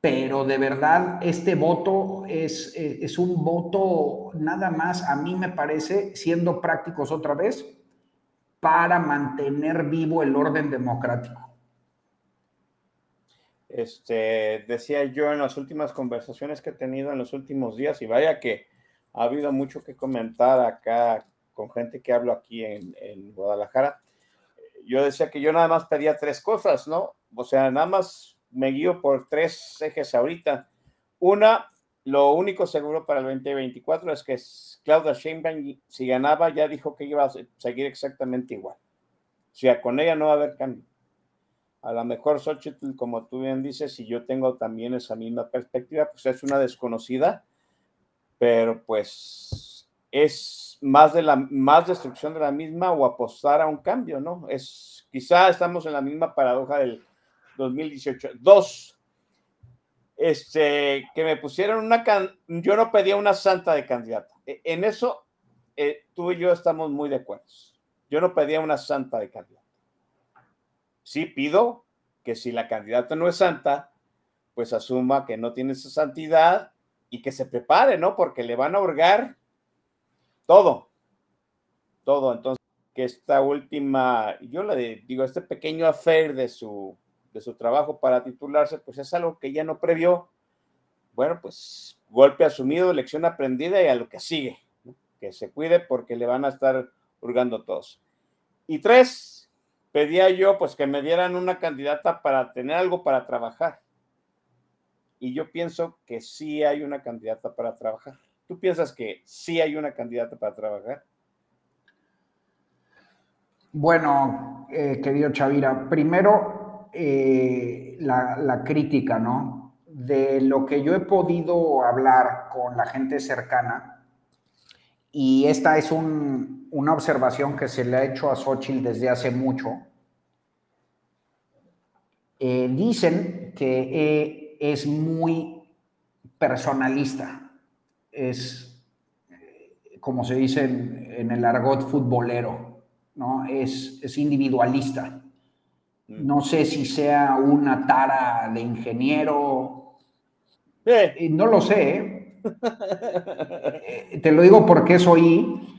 Pero de verdad, este voto es, es un voto nada más, a mí me parece, siendo prácticos otra vez, para mantener vivo el orden democrático. Este, decía yo en las últimas conversaciones que he tenido en los últimos días, y vaya que ha habido mucho que comentar acá con gente que hablo aquí en, Guadalajara. Yo decía que yo nada más pedía tres cosas, ¿no? O sea, nada más me guío por tres ejes ahorita. Una, lo único seguro para el 2024 es que Claudia Sheinbaum, si ganaba, ya dijo que iba a seguir exactamente igual. O sea, con ella no va a haber cambio. A lo mejor Xochitl, como tú bien dices, y yo tengo también esa misma perspectiva, pues es una desconocida, pero pues es más de la más destrucción de la misma o apostar a un cambio, ¿no? Es quizá estamos en la misma paradoja del 2018. Dos, este, que me pusieron una yo no pedía una santa de candidata. E, en eso eh, tú y yo estamos muy de acuerdo. Yo no pedía una santa de candidata sí pido que si la candidata no es santa, pues asuma que no tiene esa santidad y que se prepare, ¿no? Porque le van a hurgar todo, todo. Entonces, que esta última, yo le digo, este pequeño affair de su, de su trabajo para titularse, pues es algo que ya no previó. Bueno, pues golpe asumido, lección aprendida y a lo que sigue, que se cuide porque le van a estar hurgando todos. Y tres, pedía yo pues que me dieran una candidata para tener algo para trabajar. Y yo pienso que sí hay una candidata para trabajar. ¿Tú piensas que sí hay una candidata para trabajar? Bueno, eh, querido Chavira, primero eh, la, crítica, ¿no? De lo que yo he podido hablar con la gente cercana, y esta es una observación que se le ha hecho a Xochitl desde hace mucho. Eh, dicen que eh, es muy personalista, es, eh, como se dice en, el argot futbolero, ¿no? es, es individualista. Mm. No sé si sea una tara de ingeniero, no lo sé, te lo digo porque soy,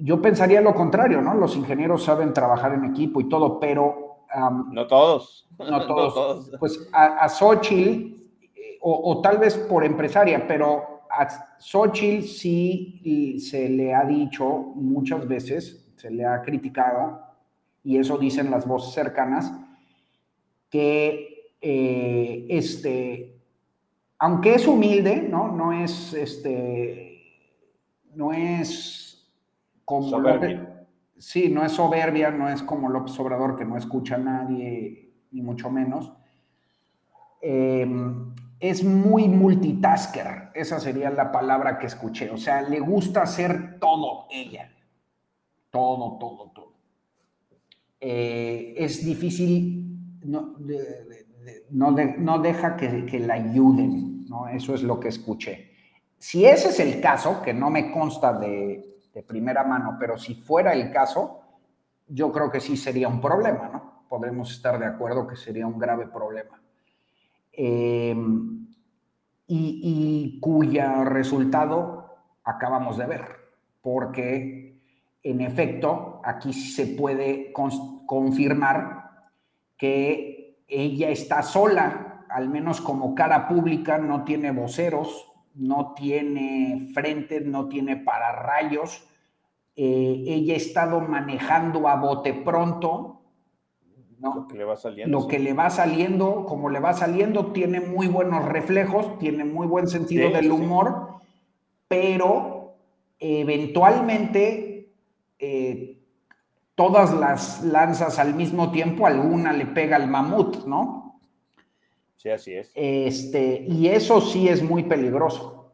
yo pensaría lo contrario, ¿no? Los ingenieros saben trabajar en equipo y todo, pero... no todos. No todos. Pues a, a Xochitl, eh, o, tal vez por empresaria, pero a Xochitl sí se le ha dicho muchas veces, se le ha criticado, y eso dicen las voces cercanas, que eh, este, aunque es humilde, ¿no? No es, este, no es como... Soberbia. sí, no es soberbia, no es como López Obrador que no escucha a nadie, ni mucho menos. Em, es muy multitasker, esa sería la palabra que escuché. O sea, le gusta hacer todo ella. Todo, todo, todo. Eh, es difícil, no, no, deja que, que, la ayuden, ¿no? Eso es lo que escuché. Si ese es el caso, que no me consta de, de primera mano, pero si fuera el caso, yo creo que sí sería un problema, ¿no? Podemos estar de acuerdo que sería un grave problema. Em, y, y cuya resultado acabamos de ver, porque en efecto aquí se puede confirmar que ella está sola, al menos como cara pública, no tiene voceros, no tiene frente, no tiene pararrayos. Eh, ella ha estado manejando a bote pronto. ¿no? Lo que le va saliendo. Lo que le va saliendo, como le va saliendo, tiene muy buenos reflejos, tiene muy buen sentido Sí, del sí. humor, pero eventualmente eh, todas las lanzas al mismo tiempo, alguna le pega al mamut, ¿no? Sí, así es. Este, y eso sí es muy peligroso.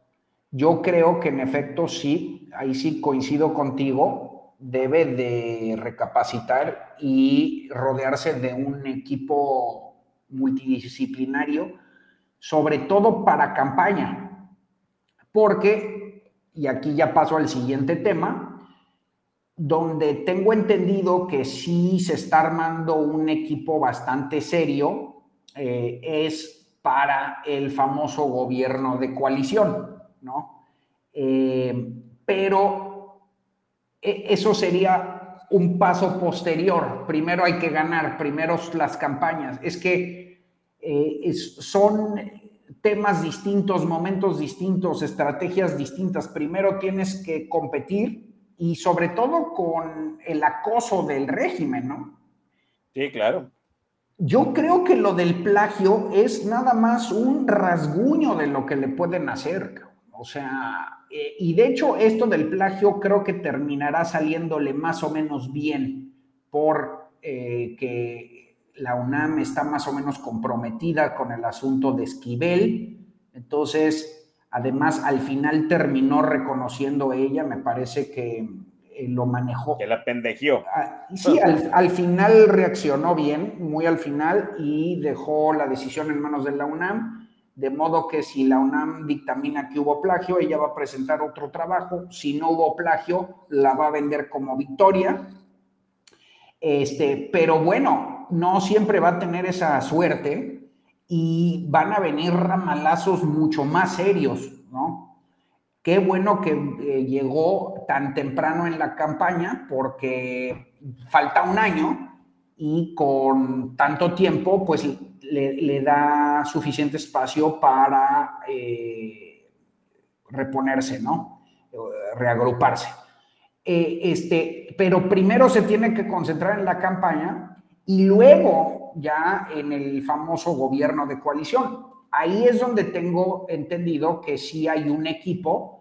Yo creo que en efecto sí, ahí sí coincido contigo, debe de recapacitar y rodearse de un equipo multidisciplinario, sobre todo para campaña, porque, y aquí ya paso al siguiente tema, donde tengo entendido que sí se está armando un equipo bastante serio, eh, es para el famoso gobierno de coalición, ¿no? Eh, pero e- eso sería un paso posterior. Primero hay que ganar, primero las campañas. Es que eh, son temas distintos, momentos distintos, estrategias distintas. Primero tienes que competir y sobre todo con el acoso del régimen, ¿no? Sí, claro. Yo creo que lo del plagio es nada más un rasguño de lo que le pueden hacer. O sea, eh, y de hecho esto del plagio creo que terminará saliéndole más o menos bien por eh, que la UNAM está más o menos comprometida con el asunto de Esquivel. Entonces, además, al final terminó reconociendo ella, me parece que eh, lo manejó. Que la pendejió. Ah, Sí, al, al final reaccionó bien, muy al final, y dejó la decisión en manos de la UNAM, de modo que si la UNAM dictamina que hubo plagio, ella va a presentar otro trabajo, si no hubo plagio, la va a vender como victoria. Este, pero bueno, no siempre va a tener esa suerte y van a venir ramalazos mucho más serios, ¿no? Qué bueno que eh, llegó tan temprano en la campaña porque falta un año y con tanto tiempo pues le, da suficiente espacio para eh, reponerse, ¿no? Eh, Reagruparse. Eh, este, pero primero se tiene que concentrar en la campaña y luego ya en el famoso gobierno de coalición. Ahí es donde tengo entendido que sí hay un equipo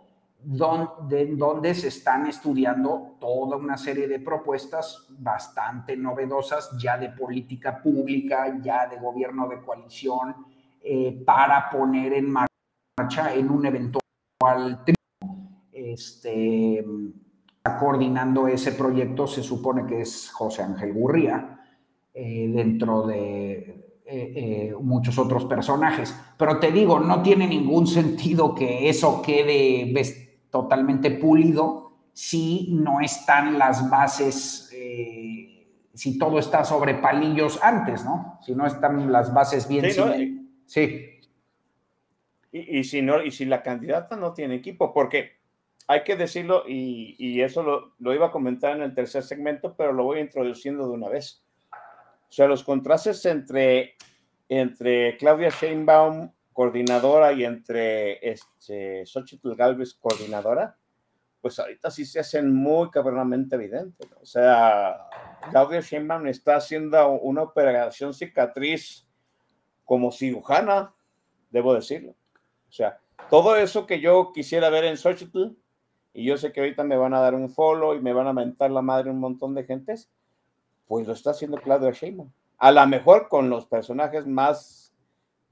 donde, donde se están estudiando toda una serie de propuestas bastante novedosas ya de política pública, ya de gobierno de coalición, eh, para poner en marcha en un eventual triunfo. Este, coordinando ese proyecto, se supone que es José Ángel Gurría, eh, dentro de eh, muchos otros personajes. Pero te digo, no tiene ningún sentido que eso quede ves- totalmente pulido si no están las bases, eh, si todo está sobre palillos antes, ¿no? Si no están las bases bien. Sí, sí. Y, y si no, y si la candidata no tiene equipo, porque hay que decirlo, y, y eso lo, lo iba a comentar en el tercer segmento, pero lo voy introduciendo de una vez. O sea, los contrastes entre, entre Claudia Sheinbaum, coordinadora, y entre este, Xochitl Galvez, coordinadora, pues ahorita sí se hacen muy cabronamente evidentes. ¿no? O sea, Claudia Sheinbaum está haciendo una operación cicatriz como cirujana, debo decirlo. O sea, todo eso que yo quisiera ver en Xochitl, y yo sé que ahorita me van a dar un follow y me van a mentar la madre un montón de gentes, pues lo está haciendo Claudia Sheinbaum. A lo mejor con los personajes más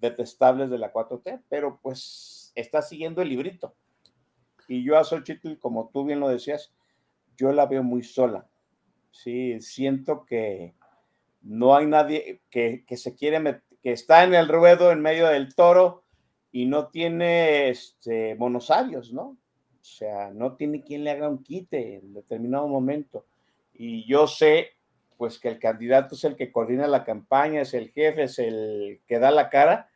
detestables de la 4T, pero pues está siguiendo el librito. Y yo a Xochitl, como tú bien lo decías, yo la veo muy sola. Sí, siento que no hay nadie que, que se quiere, met- que está en el ruedo en medio del toro y no tiene este, monosabios, ¿no? O sea, no tiene quien le haga un quite en determinado momento. Y yo sé, pues, que el candidato es el que coordina la campaña, es el jefe, es el que da la cara,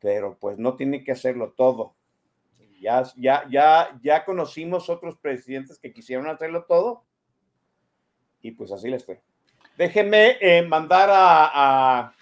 pero pues no tiene que hacerlo todo. Ya, ya, ya, ya conocimos otros presidentes que quisieron hacerlo todo y pues así les fue. Déjenme eh, mandar a,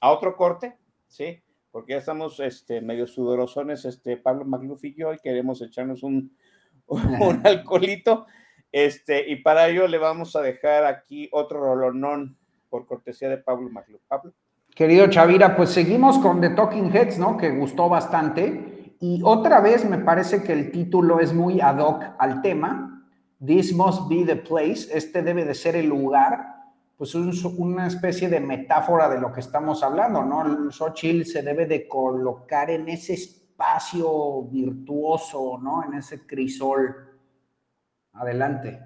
a, otro corte, ¿sí? Porque ya estamos este, medio sudorosones, este, Pablo Magluf y yo, y queremos echarnos un, un alcoholito. Este, y para ello le vamos a dejar aquí otro rolonón por cortesía de Pablo Magluf. Pablo. Querido Chavira, pues seguimos con The Talking Heads, ¿no? Que gustó bastante. Y otra vez me parece que el título es muy ad hoc al tema. This must be the place. Este debe de ser el lugar. Pues es una especie de metáfora de lo que estamos hablando, ¿no? El Xochitl se debe de colocar en ese espacio virtuoso, ¿no? En ese crisol. Adelante.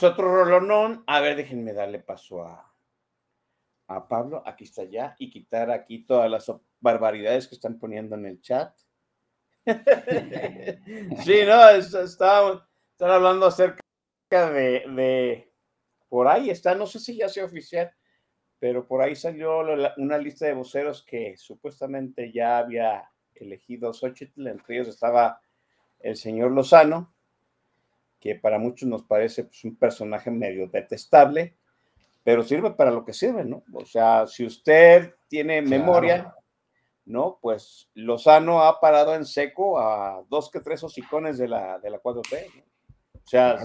Pues otro rolonón. A ver, déjenme darle paso a, a Pablo. Aquí está ya. Y quitar aquí todas las barbaridades que están poniendo en el chat. sí, no, están hablando acerca de, de, por ahí está, no sé si ya sea oficial, pero por ahí salió una lista de voceros que supuestamente ya había elegido Xochitl, entre ellos estaba el señor Lozano, que para muchos nos parece pues, un personaje medio detestable, pero sirve para lo que sirve, ¿no? O sea, si usted tiene memoria, ¿no? Pues Lozano ha parado en seco a dos que tres hocicones de la, de la 4T, O sea,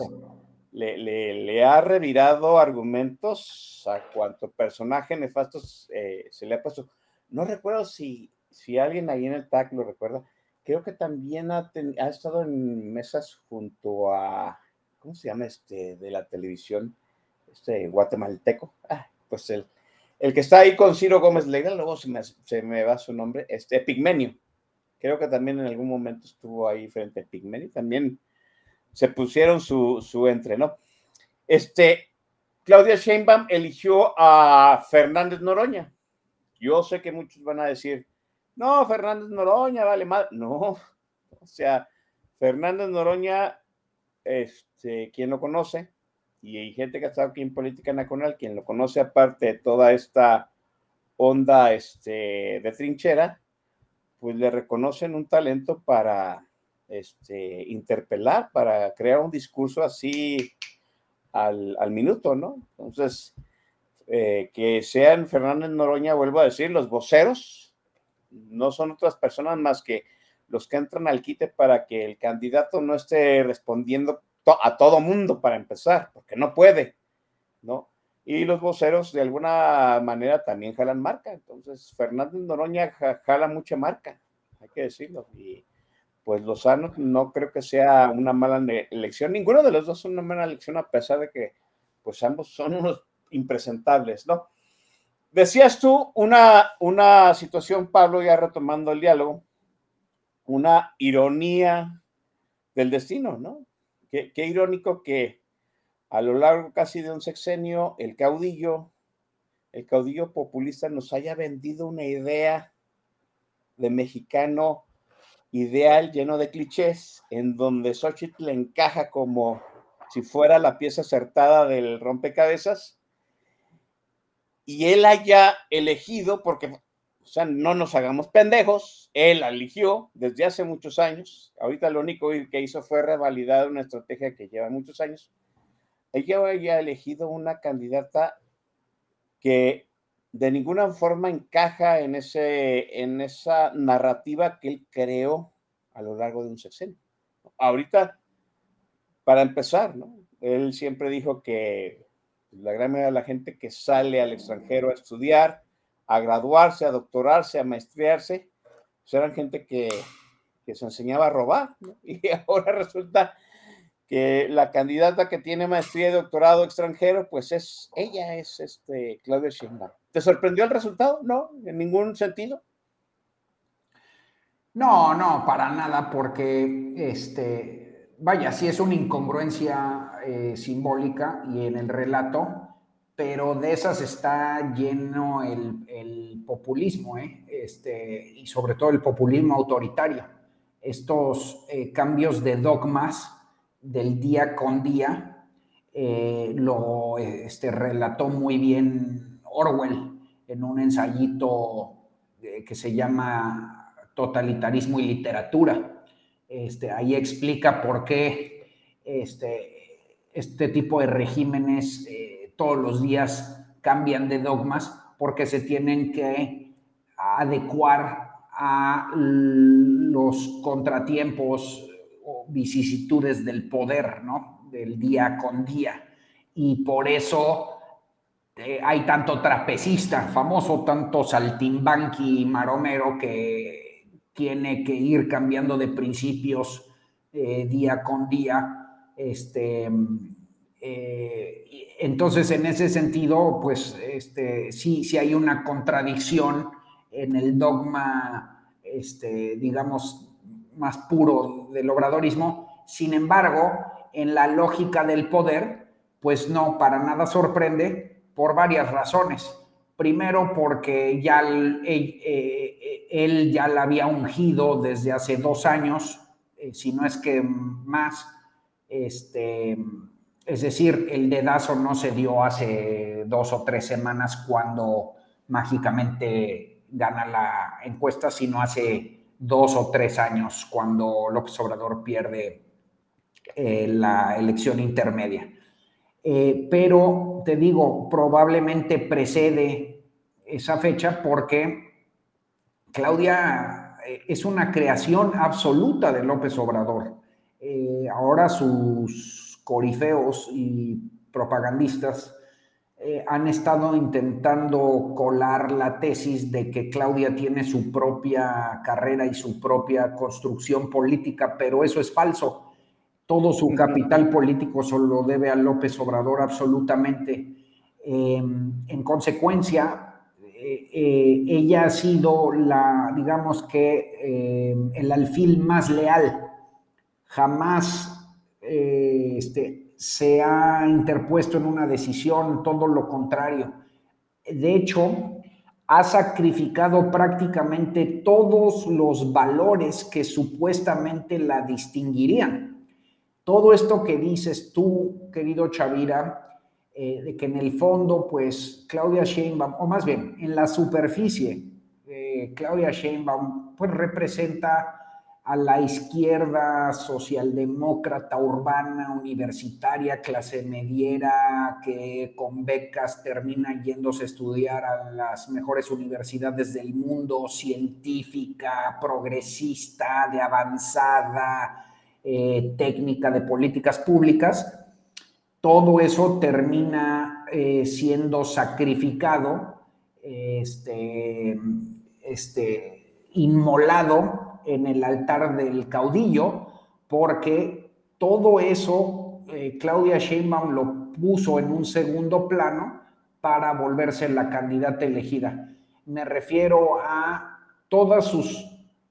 le, le, ha revirado argumentos a cuanto personaje nefasto eh, se le ha puesto. No recuerdo si, si alguien ahí en el TAC lo recuerda. Creo que también ha, estado en mesas junto a, ¿cómo se llama este de la televisión? Este guatemalteco. Ah, pues el, el que está ahí con Ciro Gómez Leiva, luego se me, va su nombre, este Pigmenio. Creo que también en algún momento estuvo ahí frente a Pigmenio. También se pusieron su, su entre, ¿no? Este, Claudia Sheinbaum eligió a Fernández Noroña. Yo sé que muchos van a decir, no, Fernández Noroña, vale mal. No, o sea, Fernández Noroña, este, quien lo conoce, y hay gente que ha estado aquí en política nacional, quien lo conoce aparte de toda esta onda este, de trinchera, pues le reconocen un talento para este, interpelar, para crear un discurso así al, minuto, ¿no? Entonces, eh, que sean Fernández Noroña, vuelvo a decir, los voceros, no son otras personas más que los que entran al quite para que el candidato no esté respondiendo a todo mundo para empezar, porque no puede, ¿no? Y los voceros de alguna manera también jalan marca. Entonces, Fernández Noroña jala mucha marca, hay que decirlo. Y pues Lozano no creo que sea una mala elección. Ninguno de los dos es una mala elección, a pesar de que pues ambos son unos impresentables, ¿no? Decías tú una, una situación, Pablo, ya retomando el diálogo, una ironía del destino, ¿no? Qué, irónico que a lo largo casi de un sexenio el caudillo, el caudillo populista nos haya vendido una idea de mexicano ideal lleno de clichés, en donde Xochitl encaja como si fuera la pieza acertada del rompecabezas, y él haya elegido, porque o sea, no nos hagamos pendejos. Él eligió desde hace muchos años. Ahorita lo único que hizo fue revalidar una estrategia que lleva muchos años. Ella había elegido una candidata que de ninguna forma encaja en, ese, en esa narrativa que él creó a lo largo de un sexenio. Ahorita, para empezar, ¿no? Él siempre dijo que la gran mayoría de la gente que sale al extranjero a estudiar, a graduarse, a doctorarse, a maestriarse, pues eran gente que, se enseñaba a robar, y ahora resulta que la candidata que tiene maestría y doctorado extranjero, pues es ella, es este Claudia Sheinbaum. ¿Te sorprendió el resultado? No, en ningún sentido. No, no, para nada, porque este, vaya, sí es una incongruencia eh, simbólica y en el relato, pero de esas está lleno el, populismo, ¿eh? este, y sobre todo el populismo autoritario. Estos eh, cambios de dogmas del día con día lo este, relató muy bien Orwell en un ensayito que se llama Totalitarismo y Literatura. Este, ahí explica por qué este, este tipo de regímenes todos los días cambian de dogmas porque se tienen que adecuar a los contratiempos o vicisitudes del poder, ¿no? Del día con día. Y por eso eh, hay tanto trapecista famoso, tanto saltimbanqui maromero que tiene que ir cambiando de principios eh, día con día. Este, eh, entonces, en ese sentido, pues este, sí, sí hay una contradicción en el dogma, este, digamos, más puro del obradorismo. Sin embargo, en la lógica del poder, Pues no, para nada sorprende por varias razones. Primero, porque ya él, él ya la había ungido desde hace dos años, si no es que más. Este, es decir, el dedazo no se dio hace dos o tres semanas cuando mágicamente gana la encuesta, sino hace dos o tres años cuando López Obrador pierde eh, la elección intermedia. Eh, pero te digo, probablemente precede esa fecha porque Claudia eh, es una creación absoluta de López Obrador. Ahora sus corifeos y propagandistas eh, han estado intentando colar la tesis de que Claudia tiene su propia carrera y su propia construcción política, pero eso es falso. Todo su capital político solo debe a López Obrador absolutamente. Em, en consecuencia, eh, eh, ella ha sido la, digamos que, el alfil más leal. Jamás eh, este, se ha interpuesto en una decisión, todo lo contrario. De hecho, ha sacrificado prácticamente todos los valores que supuestamente la distinguirían. Todo esto que dices tú, querido Chavira, eh, de que en el fondo, pues Claudia Sheinbaum, o más bien en la superficie, eh, Claudia Sheinbaum, pues representa a la izquierda socialdemócrata urbana, universitaria, clase mediera, que con becas termina yéndose a estudiar a las mejores universidades del mundo, científica, progresista, de avanzada, eh, técnica de políticas públicas, todo eso termina eh, siendo sacrificado, este, este, inmolado en el altar del caudillo, porque todo eso eh, Claudia Sheinbaum lo puso en un segundo plano para volverse la candidata elegida. Me refiero a todas sus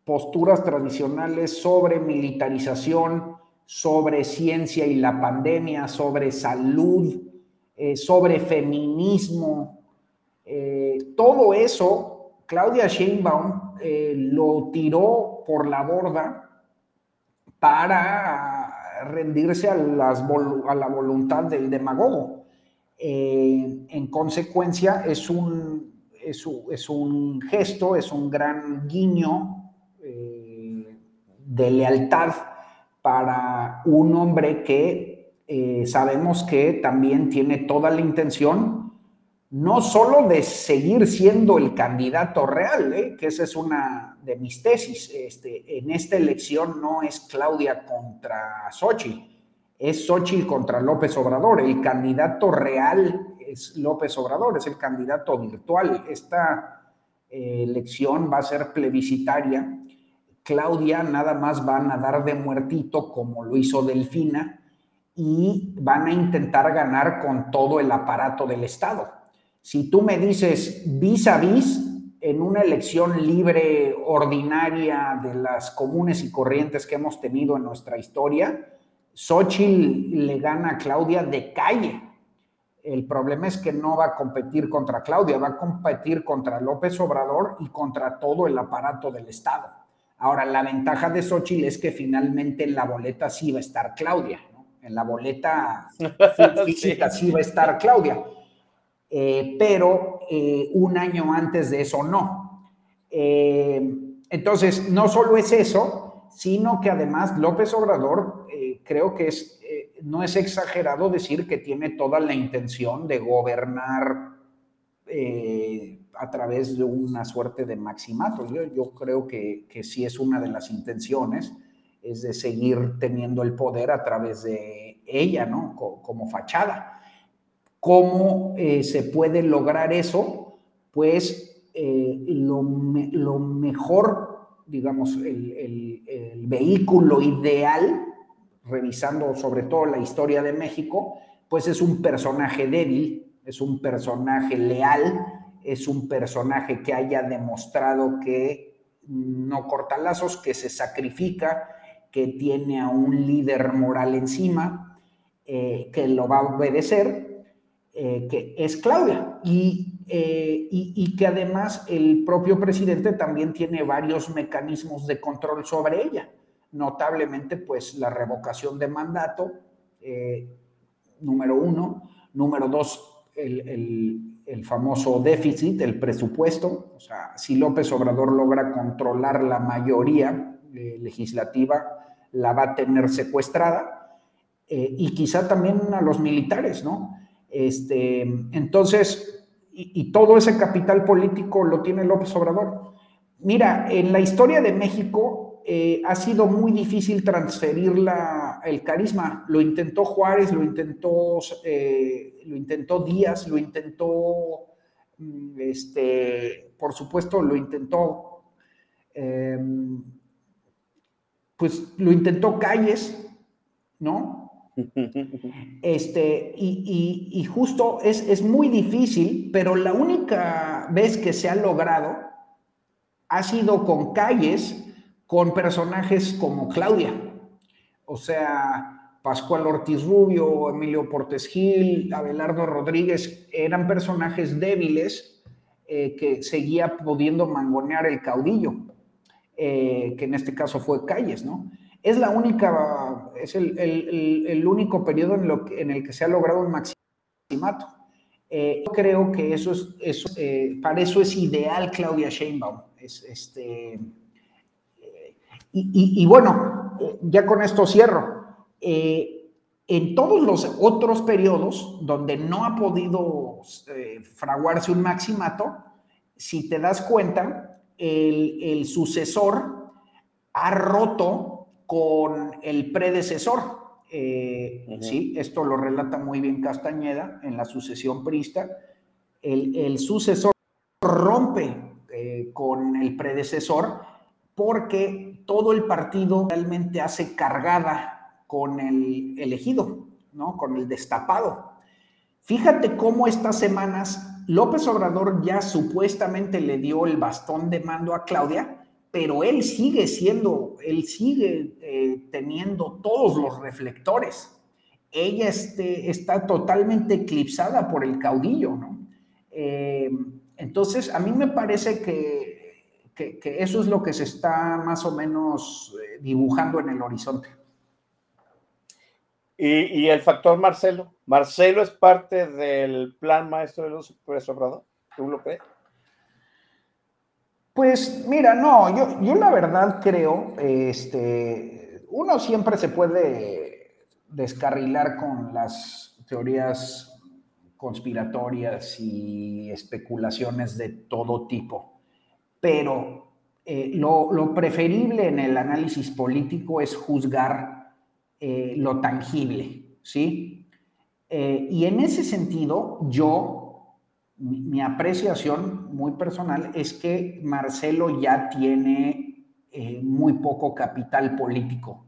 posturas tradicionales sobre militarización, sobre ciencia y la pandemia, sobre salud, eh, sobre feminismo. Eh, todo eso, Claudia Sheinbaum lo tiró por la borda para rendirse a, las, a la voluntad del demagogo. Eh, en consecuencia, es un, es, un gesto, es un gran guiño eh, de lealtad para un hombre que eh, sabemos que también tiene toda la intención no solo de seguir siendo el candidato real, ¿eh? que esa es una de mis tesis. Este, en esta elección no es Claudia contra Xochitl, es Xochitl contra López Obrador. El candidato real es López Obrador, es el candidato virtual. Esta eh, elección va a ser plebiscitaria. Claudia nada más va a nadar de muertito como lo hizo Delfina y van a intentar ganar con todo el aparato del Estado si tú me dices vis a vis en una elección libre, ordinaria, de las comunes y corrientes que hemos tenido en nuestra historia, Xochitl le gana a Claudia de calle. El problema es que no va a competir contra Claudia, va a competir contra López Obrador y contra todo el aparato del Estado. Ahora, la ventaja de Xochitl es que finalmente en la boleta sí va a estar Claudia, en la boleta física sí va a estar Claudia eh, pero eh, un año antes de eso no. Eh, entonces, no solo es eso, sino que además López Obrador creo que es, no es exagerado decir que tiene toda la intención de gobernar a través de una suerte de maximato. Yo, creo que, que, sí es una de las intenciones, es de seguir teniendo el poder a través de ella, ¿no? como fachada. ¿Cómo eh, se puede lograr eso? Pues eh, lo, mejor, digamos, el, vehículo ideal, revisando sobre todo la historia de México, pues es un personaje débil, es un personaje leal, es un personaje que haya demostrado que no corta lazos, que se sacrifica, que tiene a un líder moral encima eh, que lo va a obedecer, eh, que es Claudia. Y, y, y, que además el propio presidente también tiene varios mecanismos de control sobre ella, notablemente pues la revocación de mandato, número uno, número dos, el, el, el famoso déficit, el presupuesto, o sea, si López Obrador logra controlar la mayoría legislativa, la va a tener secuestrada eh, y quizá también a los militares, ¿no? Este, entonces, y, todo ese capital político lo tiene López Obrador. Mira, en la historia de México eh, ha sido muy difícil transferir la, el carisma. Lo intentó Juárez, lo intentó, eh, lo intentó Díaz, lo intentó, mm, este, por supuesto, lo intentó, em, pues lo intentó Calles, ¿no? Este, y, justo es, es, muy difícil, pero la única vez que se ha logrado ha sido con calles, con personajes como Claudia. O sea, Pascual Ortiz Rubio, Emilio Portes Gil, Abelardo Rodríguez, eran personajes débiles eh, que seguía pudiendo mangonear el caudillo, eh, que en este caso fue Calles, ¿no? Es la única, es el, único periodo en, lo en, el que se ha logrado un maximato. Eh, yo creo que eso es, eso, eh, para eso es ideal Claudia Sheinbaum. Es, este, eh, y, bueno, ya con esto cierro. en todos los otros periodos donde no ha podido fraguarse un maximato, si te das cuenta, el, el sucesor ha roto con el predecesor. Eh, sí, esto lo relata muy bien Castañeda en la sucesión prista. El, sucesor rompe eh, con el predecesor porque todo el partido realmente hace cargada con el elegido, ¿no? Con el destapado. Fíjate cómo estas semanas López Obrador ya supuestamente le dio el bastón de mando a Claudia, pero él sigue siendo, él sigue eh, teniendo todos los reflectores. Ella este, está totalmente eclipsada por el caudillo, ¿no? Eh, entonces, a mí me parece que, eso es lo que se está más o menos eh, dibujando en el horizonte. ¿Y, ¿Y, el factor Marcelo? ¿Marcelo es parte del plan maestro de los Obrador? ¿Tú lo crees? Pues mira, no, yo, yo la verdad creo, este, uno siempre se puede descarrilar con las teorías conspiratorias y especulaciones de todo tipo, pero eh, lo, preferible en el análisis político es juzgar eh, lo tangible, ¿sí? Eh, y en ese sentido, yo mi, apreciación muy personal es que Marcelo ya tiene eh, muy poco capital político,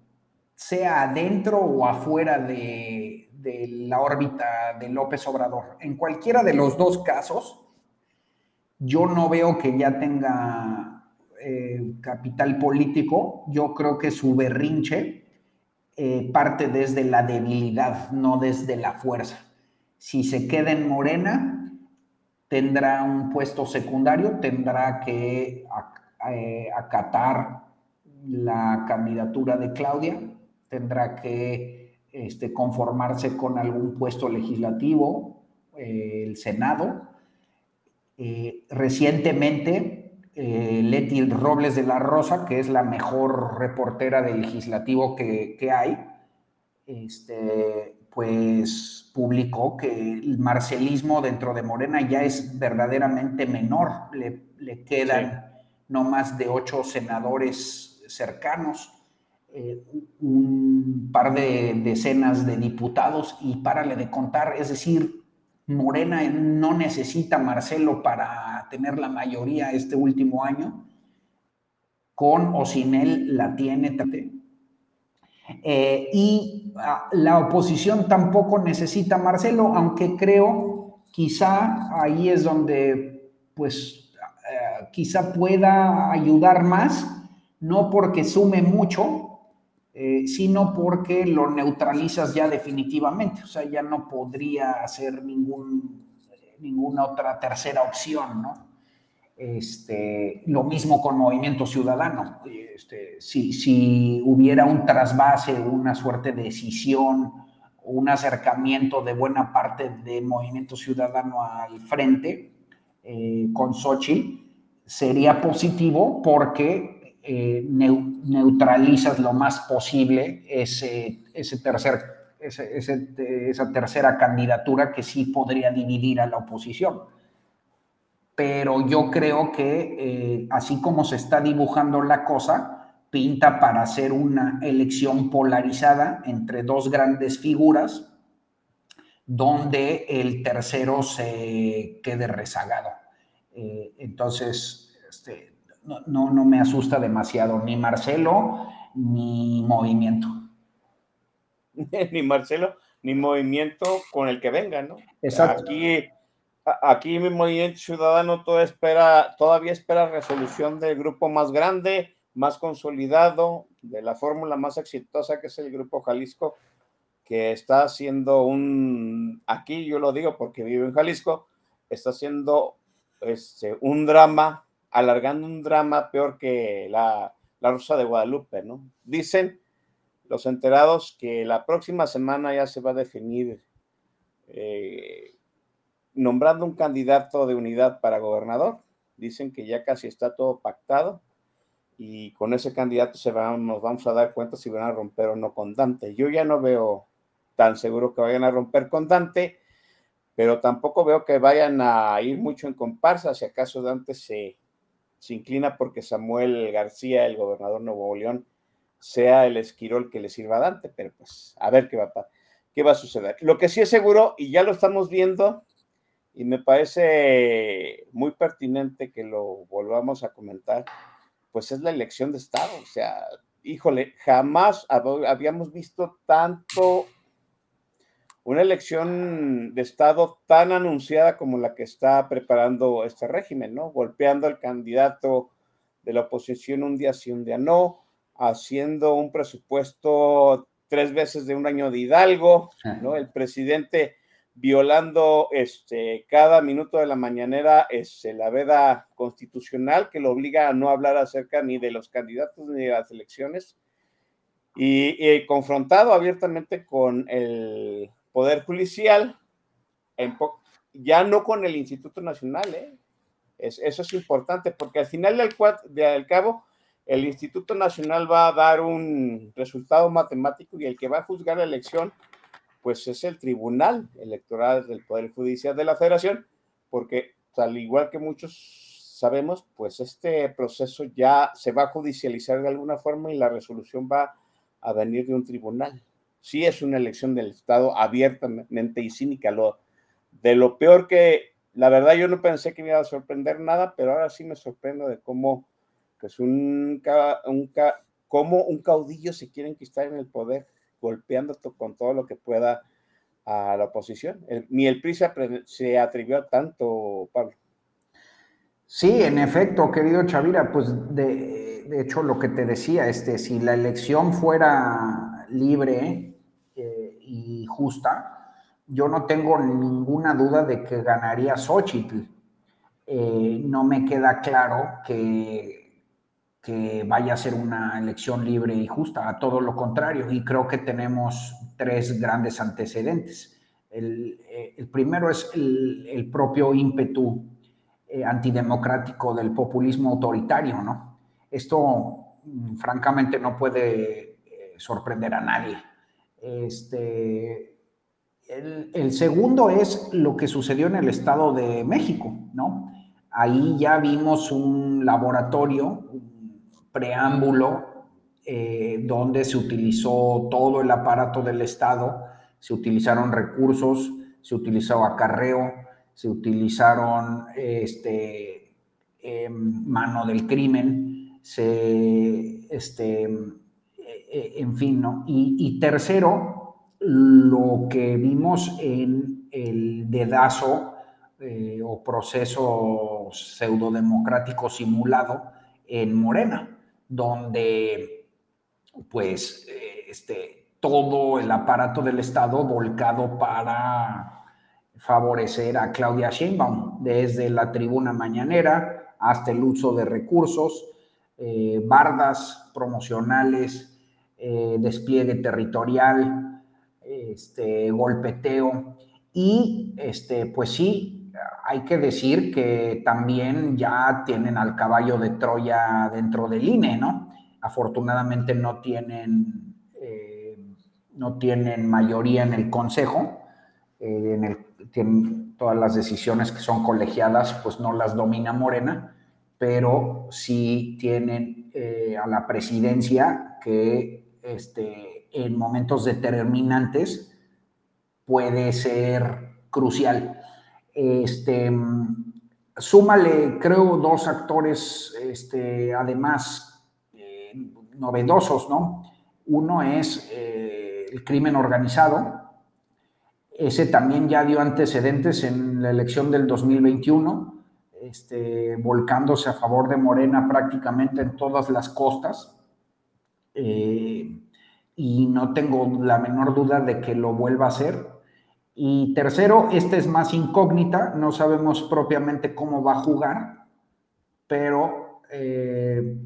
sea adentro o afuera de, la órbita de López Obrador. En cualquiera de los dos casos, yo no veo que ya tenga eh, capital político. Yo creo que su berrinche eh, parte desde la debilidad, no desde la fuerza. Si se queda en Morena, tendrá un puesto secundario, tendrá que eh, acatar la candidatura de Claudia, tendrá que este, conformarse con algún puesto legislativo, eh, el Senado. Eh, recientemente, Leti Robles de la Rosa, que es la mejor reportera del legislativo que, que hay, este, pues publicó que el marcelismo dentro de Morena ya es verdaderamente menor. Le, quedan no más de ocho senadores cercanos, eh, un par de decenas de diputados y párale de contar. Es decir, Morena no necesita Marcelo para tener la mayoría este último año. Con o sin él la tiene. Eh, y ah, la oposición tampoco necesita Marcelo, aunque creo quizá ahí es donde pues eh, quizá pueda ayudar más, no porque sume mucho, eh, sino porque lo neutralizas ya definitivamente, o sea, ya no podría hacer ningún, ninguna otra tercera opción, ¿no? Este, lo mismo con Movimiento Ciudadano. Este, si, hubiera un trasvase, una suerte de decisión, un acercamiento de buena parte de Movimiento Ciudadano al frente eh, con Sochi, sería positivo porque eh, neutralizas lo más posible ese, ese tercer, esa tercera candidatura que sí podría dividir a la oposición pero yo creo que eh, así como se está dibujando la cosa, pinta para hacer una elección polarizada entre dos grandes figuras, donde el tercero se quede rezagado. Eh, entonces, este, no, no, me asusta demasiado ni Marcelo ni movimiento. ni Marcelo ni movimiento con el que venga, ¿no? Exacto. Aquí aquí mi movimiento ciudadano todo espera, todavía espera resolución del grupo más grande, más consolidado, de la fórmula más exitosa que es el grupo Jalisco, que está haciendo un, aquí yo lo digo porque vivo en Jalisco, está haciendo este, un drama, alargando un drama peor que la, la Rosa de Guadalupe, ¿no? Dicen los enterados que la próxima semana ya se va a definir eh, nombrando un candidato de unidad para gobernador. Dicen que ya casi está todo pactado y con ese candidato se van, nos vamos a dar cuenta si van a romper o no con Dante. Yo ya no veo tan seguro que vayan a romper con Dante, pero tampoco veo que vayan a ir mucho en comparsa. Si acaso Dante se, inclina porque Samuel García, el gobernador Nuevo León, sea el esquirol que le sirva a Dante, pero pues a ver qué va, qué va a suceder. Lo que sí es seguro, y ya lo estamos viendo, y me parece muy pertinente que lo volvamos a comentar, pues es la elección de Estado. O sea, híjole, jamás habíamos visto tanto una elección de Estado tan anunciada como la que está preparando este régimen, ¿no? Golpeando al candidato de la oposición un día sí, un día no, haciendo un presupuesto tres veces de un año de Hidalgo, ¿no? El presidente violando este, cada minuto de la mañanera este, la veda constitucional que lo obliga a no hablar acerca ni de los candidatos ni de las elecciones y, confrontado abiertamente con el Poder Judicial, ya no con el Instituto Nacional. ¿eh? eso es importante porque al final del, del cabo el Instituto Nacional va a dar un resultado matemático y el que va a juzgar la elección pues es el Tribunal Electoral del Poder Judicial de la Federación, porque al igual que muchos sabemos, pues este proceso ya se va a judicializar de alguna forma y la resolución va a venir de un tribunal. Sí es una elección del Estado abiertamente y cínica, lo, de lo peor que, la verdad yo no pensé que me iba a sorprender nada, pero ahora sí me sorprendo de cómo, pues un, un, cómo un caudillo se quiere enquistar en el poder golpeando con todo lo que pueda a la oposición. ni el PRI se, atrevió tanto, Pablo. Sí, en efecto, querido Chavira, pues de, hecho lo que te decía, este, si la elección fuera libre eh, y justa, yo no tengo ninguna duda de que ganaría Xochitl. Eh, no me queda claro que que vaya a ser una elección libre y justa, a todo lo contrario, y creo que tenemos tres grandes antecedentes. El, eh, primero es el, propio ímpetu eh, antidemocrático del populismo autoritario, ¿no? Esto, mm, francamente, no puede eh, sorprender a nadie. Este, el, el, segundo es lo que sucedió en el Estado de México, ¿no? Ahí ya vimos un laboratorio, preámbulo eh, donde se utilizó todo el aparato del Estado, se utilizaron recursos, se utilizó acarreo, se utilizaron este, em, mano del crimen, se, este, e, en fin, ¿no? Y, y, tercero, lo que vimos en el dedazo eh, o proceso pseudodemocrático simulado en Morena donde pues este, todo el aparato del Estado volcado para favorecer a Claudia Sheinbaum, desde la tribuna mañanera hasta el uso de recursos, eh, bardas promocionales, eh, despliegue territorial, este, golpeteo. Y este, pues sí, hay que decir que también ya tienen al caballo de Troya dentro del INE, ¿no? Afortunadamente no tienen, eh, no tienen mayoría en el Consejo, en el, tienen todas las decisiones que son colegiadas, pues no las domina Morena, pero sí tienen eh, a la presidencia que este, en momentos determinantes puede ser crucial. Este, súmale, creo, dos actores, este, además, eh, novedosos, ¿no? Uno es eh, el crimen organizado. Ese también ya dio antecedentes en la elección del 2021 este, volcándose a favor de Morena prácticamente en todas las costas. Eh, y no tengo la menor duda de que lo vuelva a hacer. Y tercero, esta es más incógnita, no sabemos propiamente cómo va a jugar, pero eh,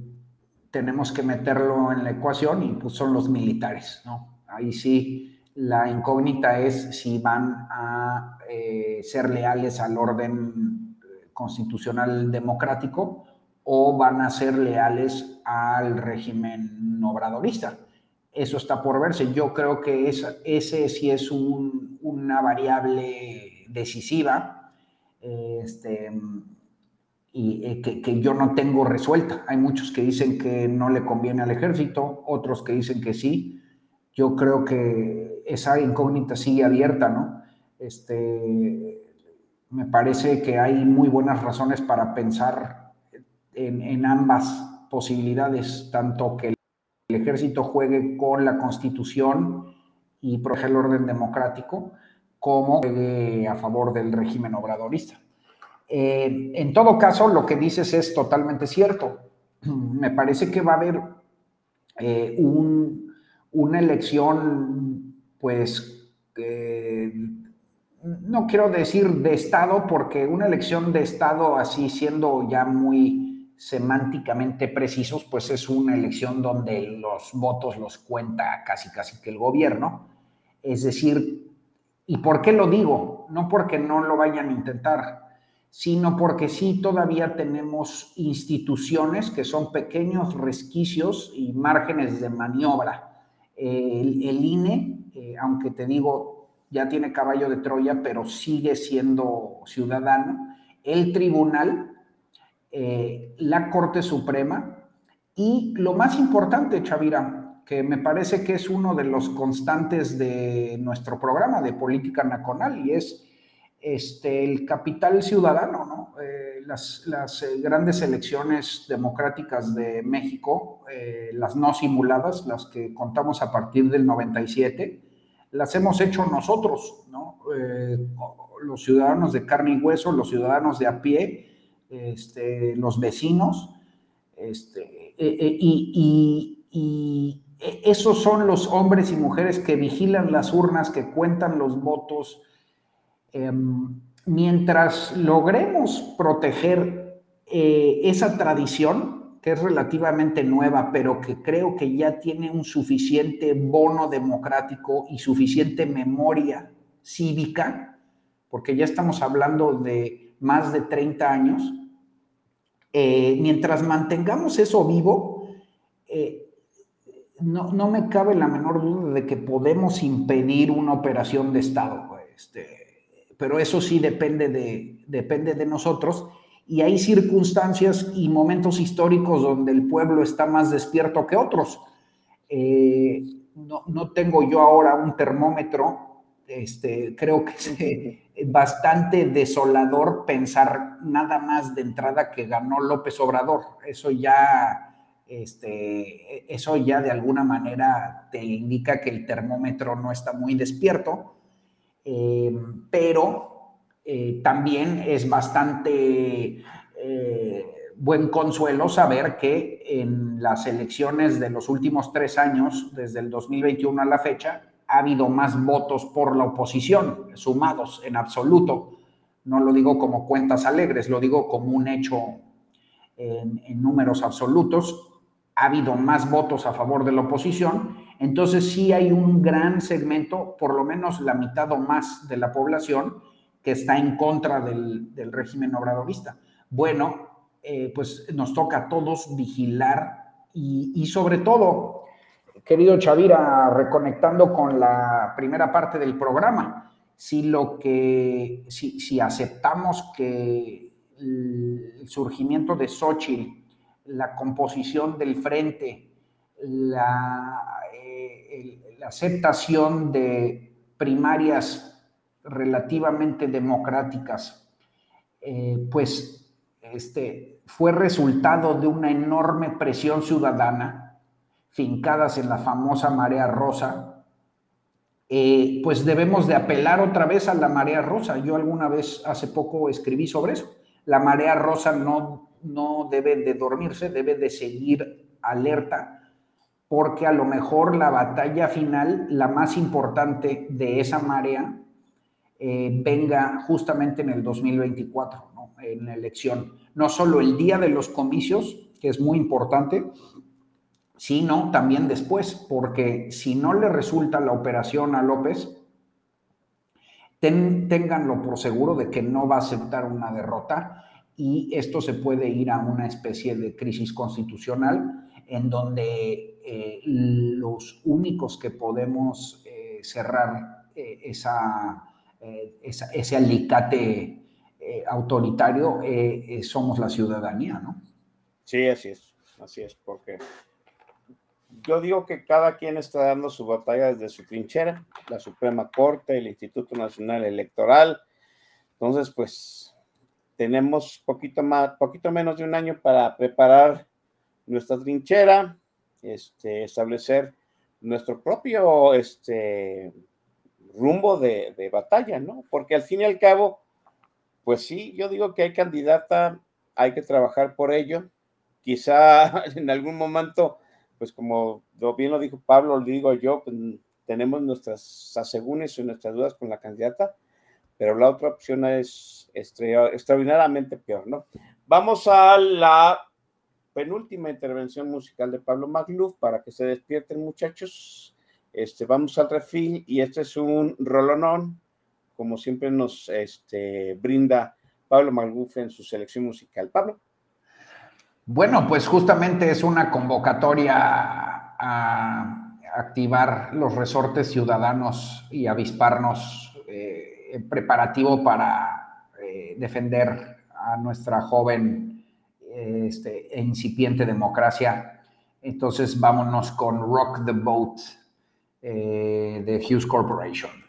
tenemos que meterlo en la ecuación y pues son los militares, ¿no? Ahí sí, la incógnita es si van a eh, ser leales al orden constitucional democrático o van a ser leales al régimen obradorista. Eso está por verse. Yo creo que ese sí es una variable decisiva este, y eh, que, yo no tengo resuelta. Hay muchos que dicen que no le conviene al ejército, otros que dicen que sí. Yo creo que esa incógnita sigue abierta, ¿no? Este, me parece que hay muy buenas razones para pensar en, ambas posibilidades, tanto que el ejército juegue con la constitución y proteja el orden democrático, como a favor del régimen obradorista. Eh, en todo caso, lo que dices es totalmente cierto. Me parece que va a haber eh, una elección, pues, no quiero decir de Estado, porque una elección de Estado, así siendo ya muy semánticamente precisos, pues es una elección donde los votos los cuenta casi casi que el gobierno. Es decir, ¿y por qué lo digo? No porque no lo vayan a intentar, sino porque sí todavía tenemos instituciones que son pequeños resquicios y márgenes de maniobra. El, INE, eh, aunque te digo, ya tiene caballo de Troya, pero sigue siendo ciudadano, el tribunal, eh, la Corte Suprema y lo más importante, Chavira, que me parece que es uno de los constantes de nuestro programa de política nacional y es este, el capital ciudadano, ¿no? Eh, las, eh, grandes elecciones democráticas de México, las no simuladas, las que contamos a partir del 97, las hemos hecho nosotros, ¿no? Eh, los ciudadanos de carne y hueso, los ciudadanos de a pie, este, los vecinos, este, y, esos son los hombres y mujeres que vigilan las urnas, que cuentan los votos. Em, mientras logremos proteger eh, esa tradición, que es relativamente nueva, pero que creo que ya tiene un suficiente bono democrático y suficiente memoria cívica, porque ya estamos hablando de más de 30 años, eh, mientras mantengamos eso vivo, eh, no, no, me cabe la menor duda de que podemos impedir una operación de Estado. Este, pero eso sí depende de, depende de nosotros y hay circunstancias y momentos históricos donde el pueblo está más despierto que otros. Eh, no, tengo yo ahora un termómetro, este, creo que es bastante desolador pensar nada más de entrada que ganó López Obrador. Eso ya, este, eso ya de alguna manera te indica que el termómetro no está muy despierto, eh, pero eh, también es bastante eh, buen consuelo saber que en las elecciones de los últimos tres años, desde el 2021 a la fecha, ha habido más votos por la oposición, sumados en absoluto. No lo digo como cuentas alegres, lo digo como un hecho en números absolutos. Ha habido más votos a favor de la oposición, entonces sí hay un gran segmento, por lo menos la mitad o más de la población, que está en contra del, régimen obradorista. Bueno, eh, pues nos toca a todos vigilar y, y, sobre todo, querido Chavira, reconectando con la primera parte del programa, si lo que, si, si aceptamos que el surgimiento de Xochitl, la composición del frente, la, eh, la aceptación de primarias relativamente democráticas, eh, pues este, fue resultado de una enorme presión ciudadana, fincadas en la famosa marea rosa, eh, pues debemos de apelar otra vez a la marea rosa. Yo alguna vez hace poco escribí sobre eso. La marea rosa no, no debe de dormirse, debe de seguir alerta, porque a lo mejor la batalla final, la más importante de esa marea, eh, venga justamente en el 2024, ¿no? en elección. No solo el día de los comicios, que es muy importante, sino también después, porque si no le resulta la operación a López, ténganlo por seguro de que no va a aceptar una derrota y esto se puede ir a una especie de crisis constitucional en donde eh, los únicos que podemos eh, cerrar eh, esa ese alicate autoritario somos la ciudadanía, ¿no? Sí, así es, así es, porque yo digo que cada quien está dando su batalla desde su trinchera, la Suprema Corte, el Instituto Nacional Electoral. Entonces, pues tenemos poquito más, poquito menos de un año para preparar nuestra trinchera, este, establecer nuestro propio este, rumbo de, de, batalla, ¿no? Porque al fin y al cabo, pues sí, yo digo que hay candidata, hay que trabajar por ello. Quizá en algún momento, pues como bien lo dijo Pablo, lo digo yo, pues tenemos nuestras asegúnes y nuestras dudas con la candidata, pero la otra opción es extraordinariamente peor, ¿no? Vamos a la penúltima intervención musical de Pablo Magluf para que se despierten muchachos. Este, vamos al refil y este es un rolonón, como siempre nos este, brinda Pablo Malgufe en su selección musical. Pablo. Bueno, pues justamente es una convocatoria a activar los resortes ciudadanos y avisparnos eh, en preparativo para eh, defender a nuestra joven este, e incipiente democracia. Entonces vámonos con Rock the Boat eh, de Hughes Corporation.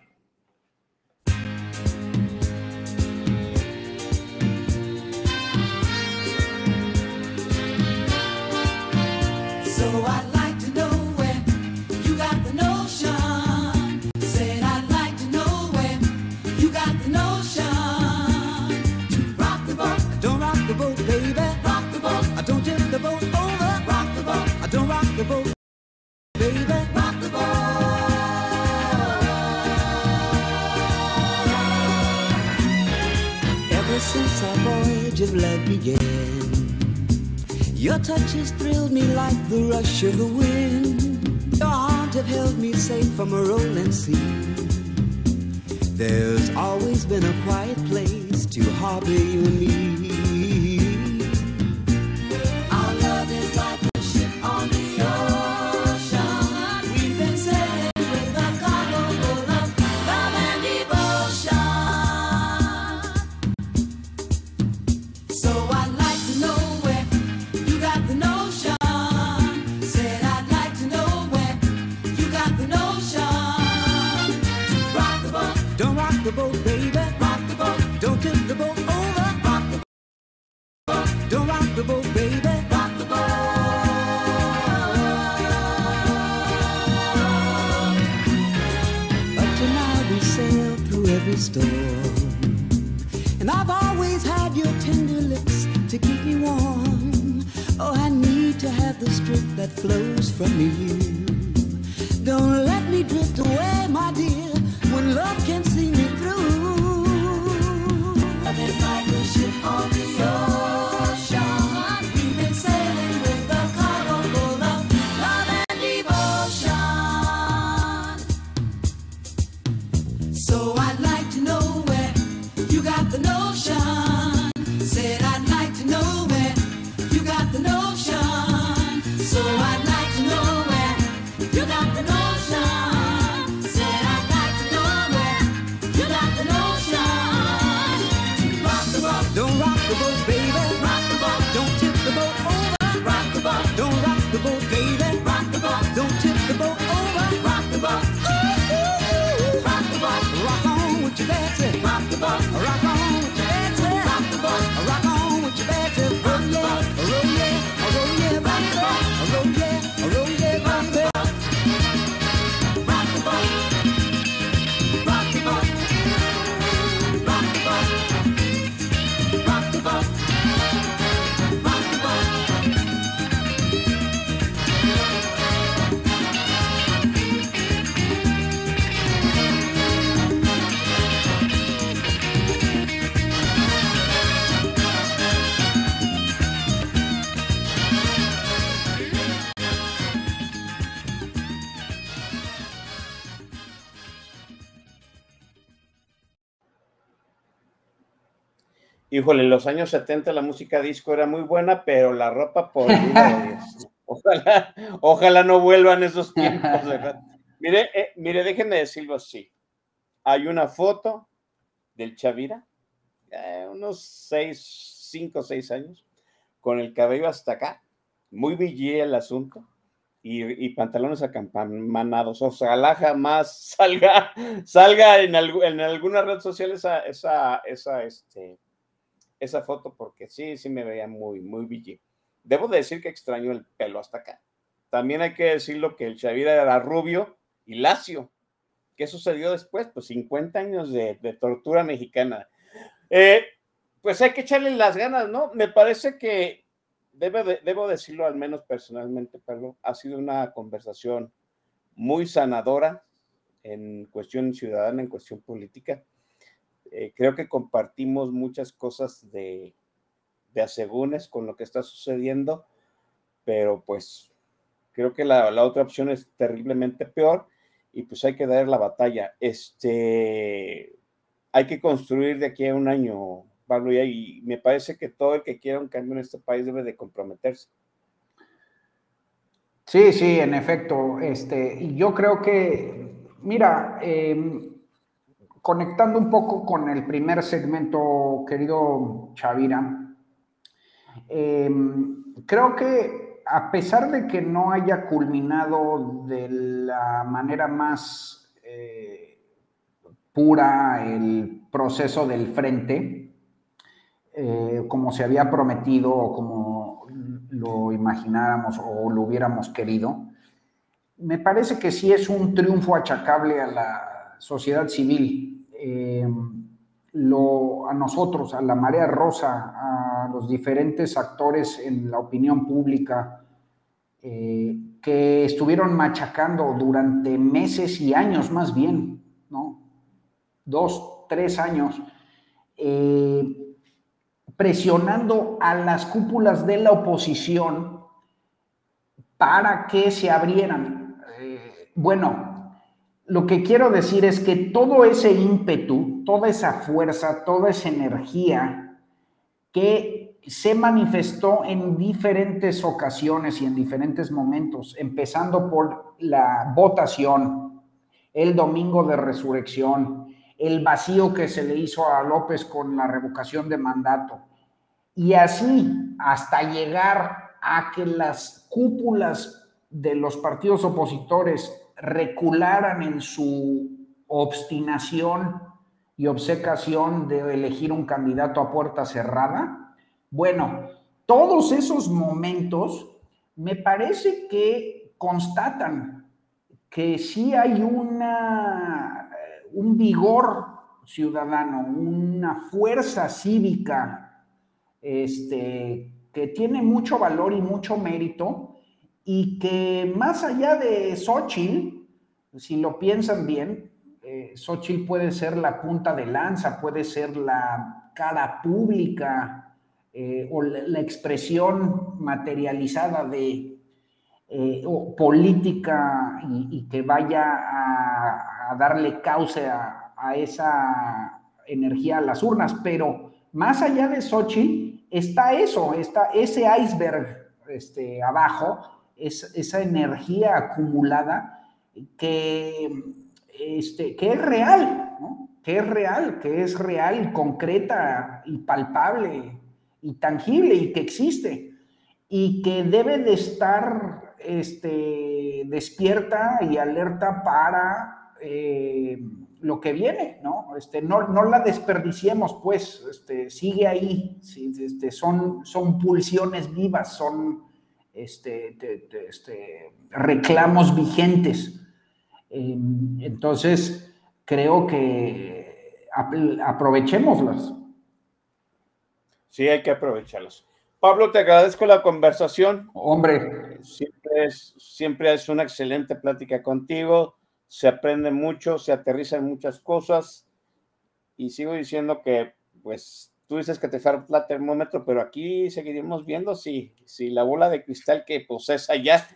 Of love began. Your touch has thrilled me like the rush of the wind. Your arms have held me safe from a rolling sea. There's always been a quiet place to harbor you and me. Híjole, en los años 70 la música disco era muy buena, pero la ropa por. Ojalá, ojalá no vuelvan esos tiempos, ¿verdad? Mire, eh, mire, déjenme decirlo así. Hay una foto del Chavira, eh, unos seis, cinco o seis años, con el cabello hasta acá, muy billé el asunto, y, y pantalones acampanados. Ojalá jamás salga, salga en, algu- en alguna red social esa, esa, esa, este, esa foto porque sí, sí me veía muy, muy billé. Debo de decir que extraño el pelo hasta acá. También hay que decirlo que el Chavira era rubio y lacio. ¿Qué sucedió después? Pues 50 años de, de tortura mexicana. Eh, pues hay que echarle las ganas, ¿no? Me parece que debe de- debo decirlo al menos personalmente, Pablo, ha sido una conversación muy sanadora en cuestión ciudadana, en cuestión política. Eh, creo que compartimos muchas cosas de, de asegúnes con lo que está sucediendo, pero pues creo que la, la otra opción es terriblemente peor y pues hay que dar la batalla. Este, hay que construir de aquí a un año, Pablo, y, me parece que todo el que quiera un cambio en este país debe de comprometerse. Sí, sí, en efecto. Este, y yo creo que, mira, eh, conectando un poco con el primer segmento, querido Chavira, eh, creo que a pesar de que no haya culminado de la manera más eh, pura el proceso del frente, eh, como se había prometido o como lo imagináramos o lo hubiéramos querido, me parece que sí es un triunfo achacable a la sociedad civil, eh, lo, a nosotros, a la marea rosa, a los diferentes actores en la opinión pública eh, que estuvieron machacando durante meses y años más bien, ¿no? Dos, tres años, eh, presionando a las cúpulas de la oposición para que se abrieran. Eh, bueno, lo que quiero decir es que todo ese ímpetu, toda esa fuerza, toda esa energía que se manifestó en diferentes ocasiones y en diferentes momentos, empezando por la votación, el domingo de resurrección, el vacío que se le hizo a López con la revocación de mandato, y así hasta llegar a que las cúpulas de los partidos opositores recularan en su obstinación y obcecación de elegir un candidato a puerta cerrada. Bueno, todos esos momentos me parece que constatan que sí hay una, un vigor ciudadano, una fuerza cívica este, que tiene mucho valor y mucho mérito y que más allá de Xochitl, si lo piensan bien, eh, Xochitl puede ser la punta de lanza, puede ser la cara pública eh, o la, expresión materializada de eh, política y, que vaya a, darle cauce a, a esa energía a las urnas, pero más allá de Xochitl está eso, está ese iceberg este, abajo, es, esa energía acumulada que, este, que es real, ¿no? que es real, que es real y concreta y palpable y tangible y que existe y que debe de estar este, despierta y alerta para eh, lo que viene, ¿no? Este, no, no la desperdiciemos, pues, este, sigue ahí, este, son, son pulsiones vivas, son este, te, te, este, reclamos vigentes. Eh, entonces, creo que ap aprovechémoslas. Sí, hay que aprovecharlas. Pablo, te agradezco la conversación. Hombre. Siempre es, siempre es una excelente plática contigo. Se aprende mucho, se aterrizan muchas cosas. Y sigo diciendo que, pues, tú dices que te falta termómetro, pero aquí seguiremos viendo si, si la bola de cristal que posees allá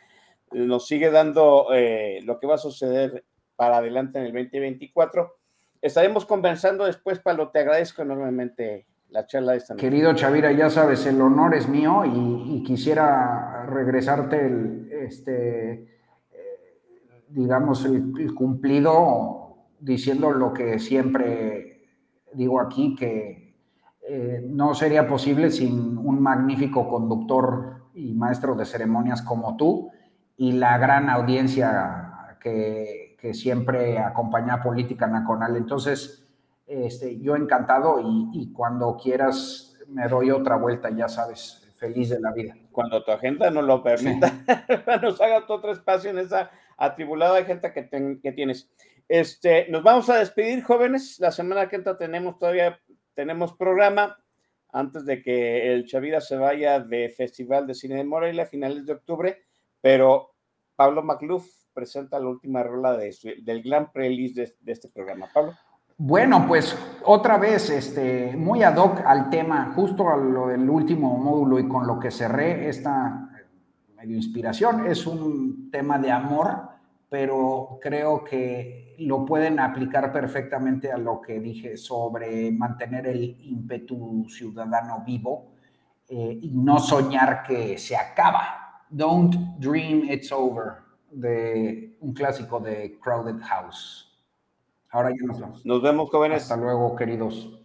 nos sigue dando eh, lo que va a suceder para adelante en el 2024. Estaremos conversando después, Pablo. Te agradezco enormemente la charla de esta noche. Querido Chavira, ya sabes, el honor es mío y, quisiera regresarte el, este, digamos, el, cumplido diciendo lo que siempre digo aquí, que eh, no sería posible sin un magnífico conductor y maestro de ceremonias como tú y la gran audiencia que, que siempre acompaña a Política Nacional. Entonces, este, yo encantado y, y, cuando quieras me doy otra vuelta, ya sabes, feliz de la vida. Cuando tu agenda nos lo permita, sí. nos haga otro espacio en esa atribulada agenda que, ten, que, tienes. Este, nos vamos a despedir, jóvenes. La semana que entra tenemos todavía tenemos programa antes de que el Chavira se vaya de Festival de Cine de Morelia a finales de octubre, pero Pablo Macluf presenta la última rola de su, del gran playlist de, de este programa. Pablo. Bueno, pues otra vez, este, muy ad hoc al tema, justo a lo del último módulo y con lo que cerré esta medio inspiración, es un tema de amor, pero creo que lo pueden aplicar perfectamente a lo que dije sobre mantener el ímpetu ciudadano vivo eh, y no soñar que se acaba. Don't dream it's over, de un clásico de Crowded House. Ahora ya nos vemos. Nos vemos, jóvenes. Hasta luego, queridos.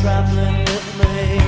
traveling with me.